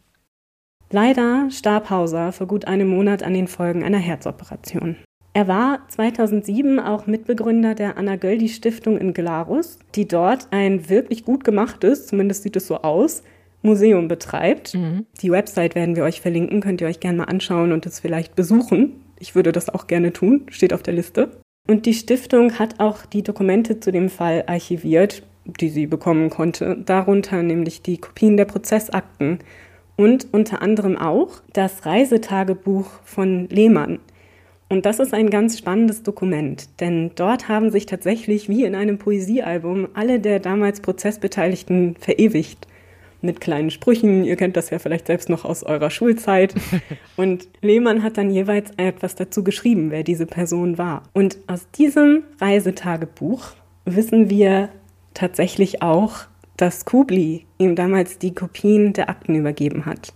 Leider starb Hauser vor gut einem Monat an den Folgen einer Herzoperation. Er war 2007 auch Mitbegründer der Anna Göldi Stiftung in Glarus, die dort ein wirklich gut gemachtes, zumindest sieht es so aus, Museum betreibt. Mhm. Die Website werden wir euch verlinken, könnt ihr euch gerne mal anschauen und es vielleicht besuchen. Ich würde das auch gerne tun, steht auf der Liste. Und die Stiftung hat auch die Dokumente zu dem Fall archiviert, die sie bekommen konnte, darunter nämlich die Kopien der Prozessakten und unter anderem auch das Reisetagebuch von Lehmann. Und das ist ein ganz spannendes Dokument, denn dort haben sich tatsächlich wie in einem Poesiealbum alle der damals Prozessbeteiligten verewigt. Mit kleinen Sprüchen, ihr kennt das ja vielleicht selbst noch aus eurer Schulzeit. [LAUGHS] Und Lehmann hat dann jeweils etwas dazu geschrieben, wer diese Person war. Und aus diesem Reisetagebuch wissen wir tatsächlich auch, dass Kubli ihm damals die Kopien der Akten übergeben hat.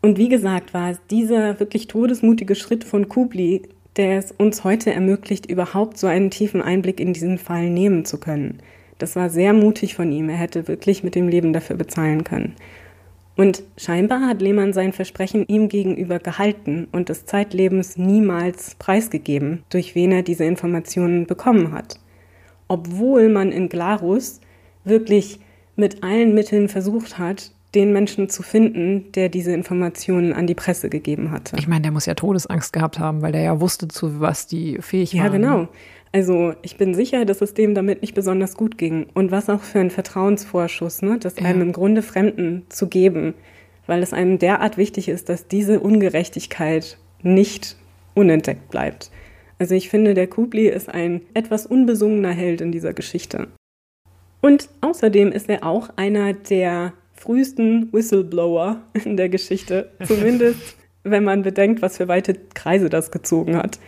Und wie gesagt, war es dieser wirklich todesmutige Schritt von Kubli, der es uns heute ermöglicht, überhaupt so einen tiefen Einblick in diesen Fall nehmen zu können. Das war sehr mutig von ihm. Er hätte wirklich mit dem Leben dafür bezahlen können. Und scheinbar hat Lehmann sein Versprechen ihm gegenüber gehalten und des Zeitlebens niemals preisgegeben, durch wen er diese Informationen bekommen hat. Obwohl man in Glarus wirklich mit allen Mitteln versucht hat, den Menschen zu finden, der diese Informationen an die Presse gegeben hatte. Ich meine, der muss ja Todesangst gehabt haben, weil der ja wusste, zu was die fähig Ja, waren. genau. Also ich bin sicher, dass es dem damit nicht besonders gut ging. Und was auch für ein Vertrauensvorschuss, ne? das Ja. einem im Grunde Fremden zu geben, weil es einem derart wichtig ist, dass diese Ungerechtigkeit nicht unentdeckt bleibt. Also ich finde, der Kubli ist ein etwas unbesungener Held in dieser Geschichte. Und außerdem ist er auch einer der frühesten Whistleblower [LAUGHS] in der Geschichte, zumindest wenn man bedenkt, was für weite Kreise das gezogen hat.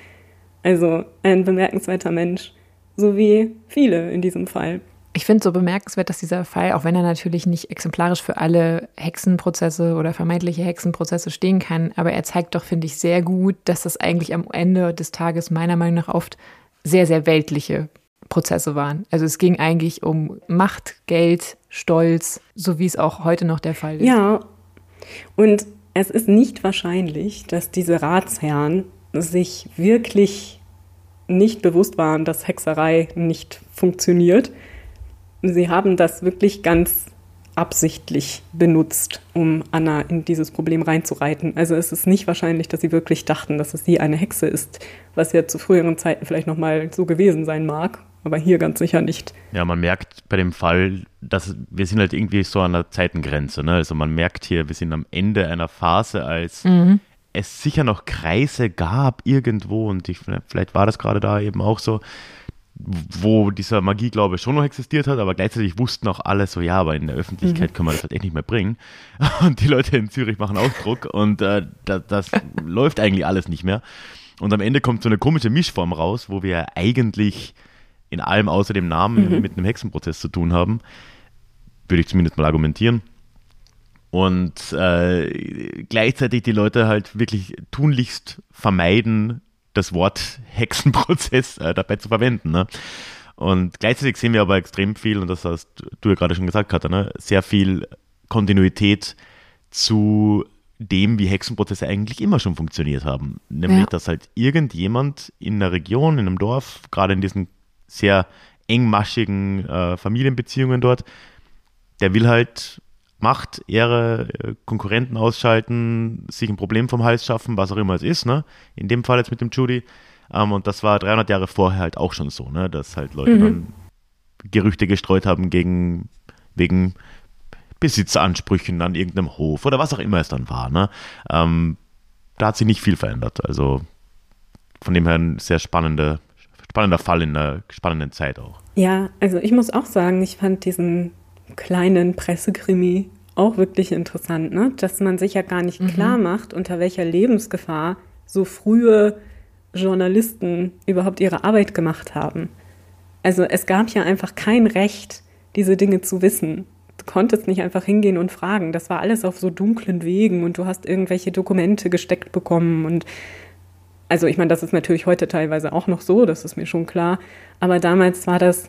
Also ein bemerkenswerter Mensch, so wie viele in diesem Fall. Ich finde so bemerkenswert, dass dieser Fall, auch wenn er natürlich nicht exemplarisch für alle Hexenprozesse oder vermeintliche Hexenprozesse stehen kann, aber er zeigt doch, finde ich, sehr gut, dass das eigentlich am Ende des Tages meiner Meinung nach oft sehr, sehr weltliche Prozesse waren. Also es ging eigentlich um Macht, Geld, Stolz, so wie es auch heute noch der Fall ist. Ja, und es ist nicht wahrscheinlich, dass diese Ratsherren sich wirklich nicht bewusst waren, dass Hexerei nicht funktioniert. Sie haben das wirklich ganz absichtlich benutzt, um Anna in dieses Problem reinzureiten. Also es ist nicht wahrscheinlich, dass sie wirklich dachten, dass es sie eine Hexe ist, was ja zu früheren Zeiten vielleicht noch mal so gewesen sein mag, aber hier ganz sicher nicht. Ja, man merkt bei dem Fall, dass wir sind halt irgendwie so an der Zeitengrenze. Ne? Also man merkt hier, wir sind am Ende einer Phase, als es sicher noch Kreise gab irgendwo und ich, vielleicht war das gerade da eben auch so, wo dieser Magieglaube schon noch existiert hat, aber gleichzeitig wussten auch alle so, ja, aber in der Öffentlichkeit können wir das halt echt nicht mehr bringen. [LAUGHS] Und die Leute in Zürich machen auch Druck und äh, das, das [LAUGHS] läuft eigentlich alles nicht mehr. Und am Ende kommt so eine komische Mischform raus, wo wir eigentlich in allem außer dem Namen mit einem Hexenprozess zu tun haben. Würde ich zumindest mal argumentieren. Und äh, gleichzeitig die Leute halt wirklich tunlichst vermeiden, das Wort [LAUGHS] Hexenprozess äh, dabei zu verwenden. Ne? Und gleichzeitig sehen wir aber extrem viel, und das hast du ja gerade schon gesagt, Katja, ne? sehr viel Kontinuität zu dem, wie Hexenprozesse eigentlich immer schon funktioniert haben. Nämlich, Ja. dass halt irgendjemand in einer Region, in einem Dorf, gerade in diesen sehr engmaschigen äh, Familienbeziehungen dort, der will halt Macht, Ehre, äh, Konkurrenten ausschalten, sich ein Problem vom Hals schaffen, was auch immer es ist, ne? In dem Fall jetzt mit dem Judy. Ähm, und das war 300 Jahre vorher halt auch schon so, ne? Dass halt Leute dann Gerüchte gestreut haben gegen, wegen Besitzansprüchen an irgendeinem Hof oder was auch immer es dann war, ne? Ähm, da hat sich nicht viel verändert. Also von dem her ein sehr spannende, spannender Fall in einer spannenden Zeit auch. Ja, also ich muss auch sagen, ich fand diesen kleinen Pressekrimi auch wirklich interessant, ne? dass man sich ja gar nicht mhm. klar macht, unter welcher Lebensgefahr so frühe Journalisten überhaupt ihre Arbeit gemacht haben. Also es gab ja einfach kein Recht, diese Dinge zu wissen. Du konntest nicht einfach hingehen und fragen. Das war alles auf so dunklen Wegen und du hast irgendwelche Dokumente gesteckt bekommen und also ich meine, das ist natürlich heute teilweise auch noch so, das ist mir schon klar. Aber damals war das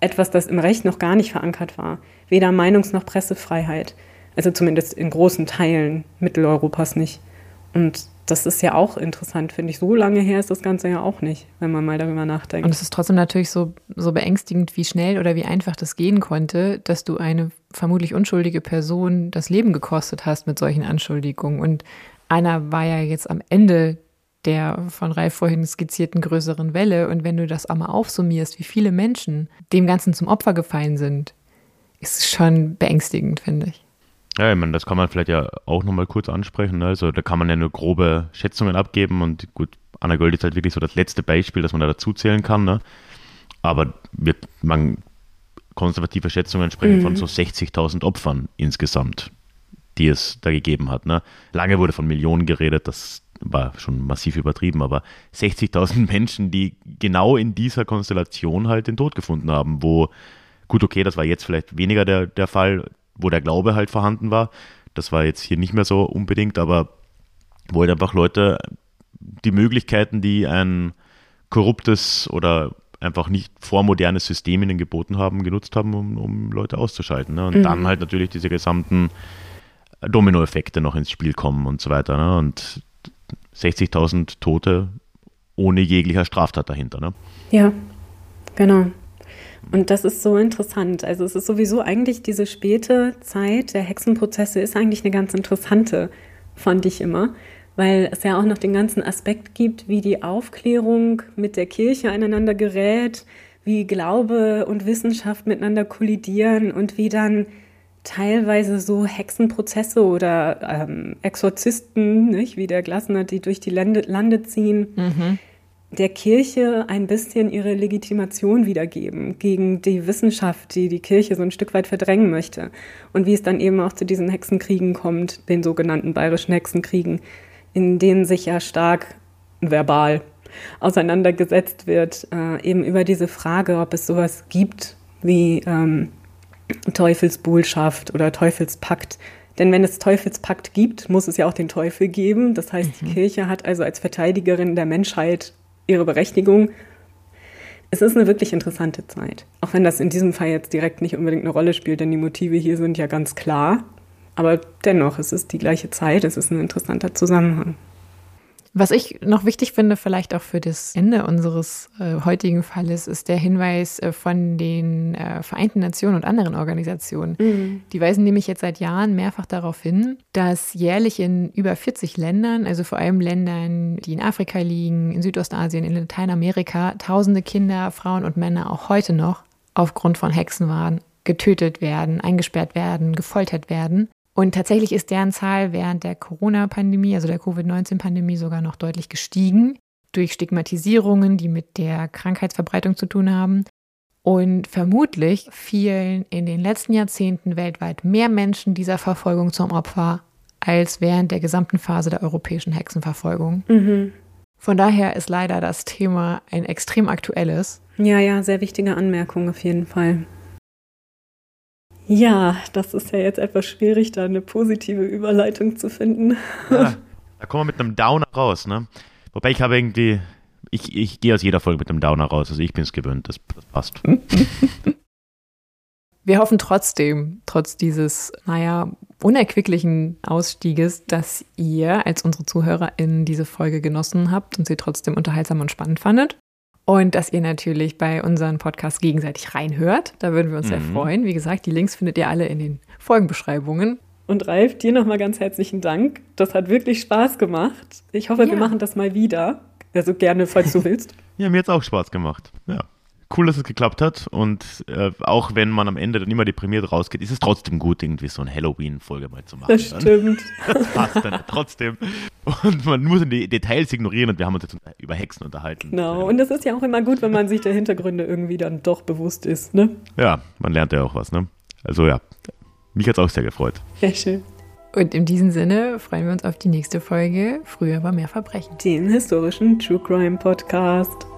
etwas, das im Recht noch gar nicht verankert war. Weder Meinungs- noch Pressefreiheit. Also zumindest in großen Teilen Mitteleuropas nicht. Und das ist ja auch interessant, finde ich. So lange her ist das Ganze ja auch nicht, wenn man mal darüber nachdenkt. Und es ist trotzdem natürlich so, so beängstigend, wie schnell oder wie einfach das gehen konnte, dass du eine vermutlich unschuldige Person das Leben gekostet hast mit solchen Anschuldigungen. Und einer war ja jetzt am Ende der von Ralf vorhin skizzierten größeren Welle. Und wenn du das einmal aufsummierst, wie viele Menschen dem Ganzen zum Opfer gefallen sind, ist es schon beängstigend, finde ich. Ja, ich meine, das kann man vielleicht ja auch nochmal kurz ansprechen. Ne? Also da kann man ja nur grobe Schätzungen abgeben und gut, Anna Gold ist halt wirklich so das letzte Beispiel, das man da dazu zählen kann. Ne? Aber wir, man, konservative Schätzungen sprechen mhm. von so 60.000 Opfern insgesamt, die es da gegeben hat. Ne? Lange wurde von Millionen geredet, das war schon massiv übertrieben, aber 60.000 [LAUGHS] Menschen, die genau in dieser Konstellation halt den Tod gefunden haben, wo, gut, okay, das war jetzt vielleicht weniger der, der Fall, wo der Glaube halt vorhanden war. Das war jetzt hier nicht mehr so unbedingt, aber wo halt einfach Leute die Möglichkeiten, die ein korruptes oder einfach nicht vormodernes System ihnen geboten haben, genutzt haben, um, um Leute auszuschalten. Ne? Und mhm. dann halt natürlich diese gesamten Dominoeffekte noch ins Spiel kommen und so weiter. Ne? Und 60.000 Tote ohne jeglicher Straftat dahinter. Ne? Ja, genau. Und das ist so interessant. Also es ist sowieso eigentlich diese späte Zeit der Hexenprozesse ist eigentlich eine ganz interessante, fand ich immer, weil es ja auch noch den ganzen Aspekt gibt, wie die Aufklärung mit der Kirche aneinander gerät, wie Glaube und Wissenschaft miteinander kollidieren und wie dann teilweise so Hexenprozesse oder ähm, Exorzisten, nicht, wie der Glasner, die durch die Lande, Lande ziehen, mhm. der Kirche ein bisschen ihre Legitimation wiedergeben gegen die Wissenschaft, die die Kirche so ein Stück weit verdrängen möchte. Und wie es dann eben auch zu diesen Hexenkriegen kommt, den sogenannten bayerischen Hexenkriegen, in denen sich ja stark verbal auseinandergesetzt wird, äh, eben über diese Frage, ob es sowas gibt wie ähm, Teufelsbuhlschaft oder Teufelspakt. Denn wenn es Teufelspakt gibt, muss es ja auch den Teufel geben. Das heißt, mhm. die Kirche hat also als Verteidigerin der Menschheit ihre Berechtigung. Es ist eine wirklich interessante Zeit. Auch wenn das in diesem Fall jetzt direkt nicht unbedingt eine Rolle spielt, denn die Motive hier sind ja ganz klar. Aber dennoch, es ist die gleiche Zeit, es ist ein interessanter Zusammenhang. Was ich noch wichtig finde, vielleicht auch für das Ende unseres äh, heutigen Falles, ist der Hinweis äh, von den äh, Vereinten Nationen und anderen Organisationen. Mhm. Die weisen nämlich jetzt seit Jahren mehrfach darauf hin, dass jährlich in über 40 Ländern, also vor allem Ländern, die in Afrika liegen, in Südostasien, in Lateinamerika, tausende Kinder, Frauen und Männer auch heute noch aufgrund von Hexenwahn getötet werden, eingesperrt werden, gefoltert werden. Und tatsächlich ist deren Zahl während der Corona-Pandemie, also der Covid-19-Pandemie, sogar noch deutlich gestiegen durch Stigmatisierungen, die mit der Krankheitsverbreitung zu tun haben. Und vermutlich fielen in den letzten Jahrzehnten weltweit mehr Menschen dieser Verfolgung zum Opfer als während der gesamten Phase der europäischen Hexenverfolgung. Mhm. Von daher ist leider das Thema ein extrem aktuelles. Ja, ja, sehr wichtige Anmerkung auf jeden Fall. Ja, das ist ja jetzt etwas schwierig, da eine positive Überleitung zu finden. Ja, [LAUGHS] da kommen wir mit einem Downer raus, ne? Wobei ich habe irgendwie, ich, ich gehe aus jeder Folge mit einem Downer raus, also ich bin es gewöhnt, das, das passt. [LAUGHS] Wir hoffen trotzdem, trotz dieses, naja, unerquicklichen Ausstieges, dass ihr als unsere ZuhörerInnen diese Folge genossen habt und sie trotzdem unterhaltsam und spannend fandet. Und dass ihr natürlich bei unseren Podcasts gegenseitig reinhört. Da würden wir uns mhm. sehr freuen. Wie gesagt, die Links findet ihr alle in den Folgenbeschreibungen. Und Ralf, dir nochmal ganz herzlichen Dank. Das hat wirklich Spaß gemacht. Ich hoffe, ja. wir machen das mal wieder. Also gerne, falls du [LAUGHS] willst. ja, mir hat es auch Spaß gemacht. Ja cool, dass es geklappt hat. Und äh, auch wenn man am Ende dann immer deprimiert rausgeht, ist es trotzdem gut, irgendwie so eine Halloween-Folge mal zu machen. Das dann. stimmt. [LAUGHS] Das passt dann trotzdem. Und man muss die Details ignorieren und wir haben uns jetzt über Hexen unterhalten. Genau. Und es ist ja auch immer gut, wenn man sich der Hintergründe irgendwie dann doch bewusst ist, ne? Ja, man lernt ja auch was, ne? Also ja. Mich hat es auch sehr gefreut. Sehr schön. Und in diesem Sinne freuen wir uns auf die nächste Folge Früher war mehr Verbrechen. Den historischen True Crime Podcast.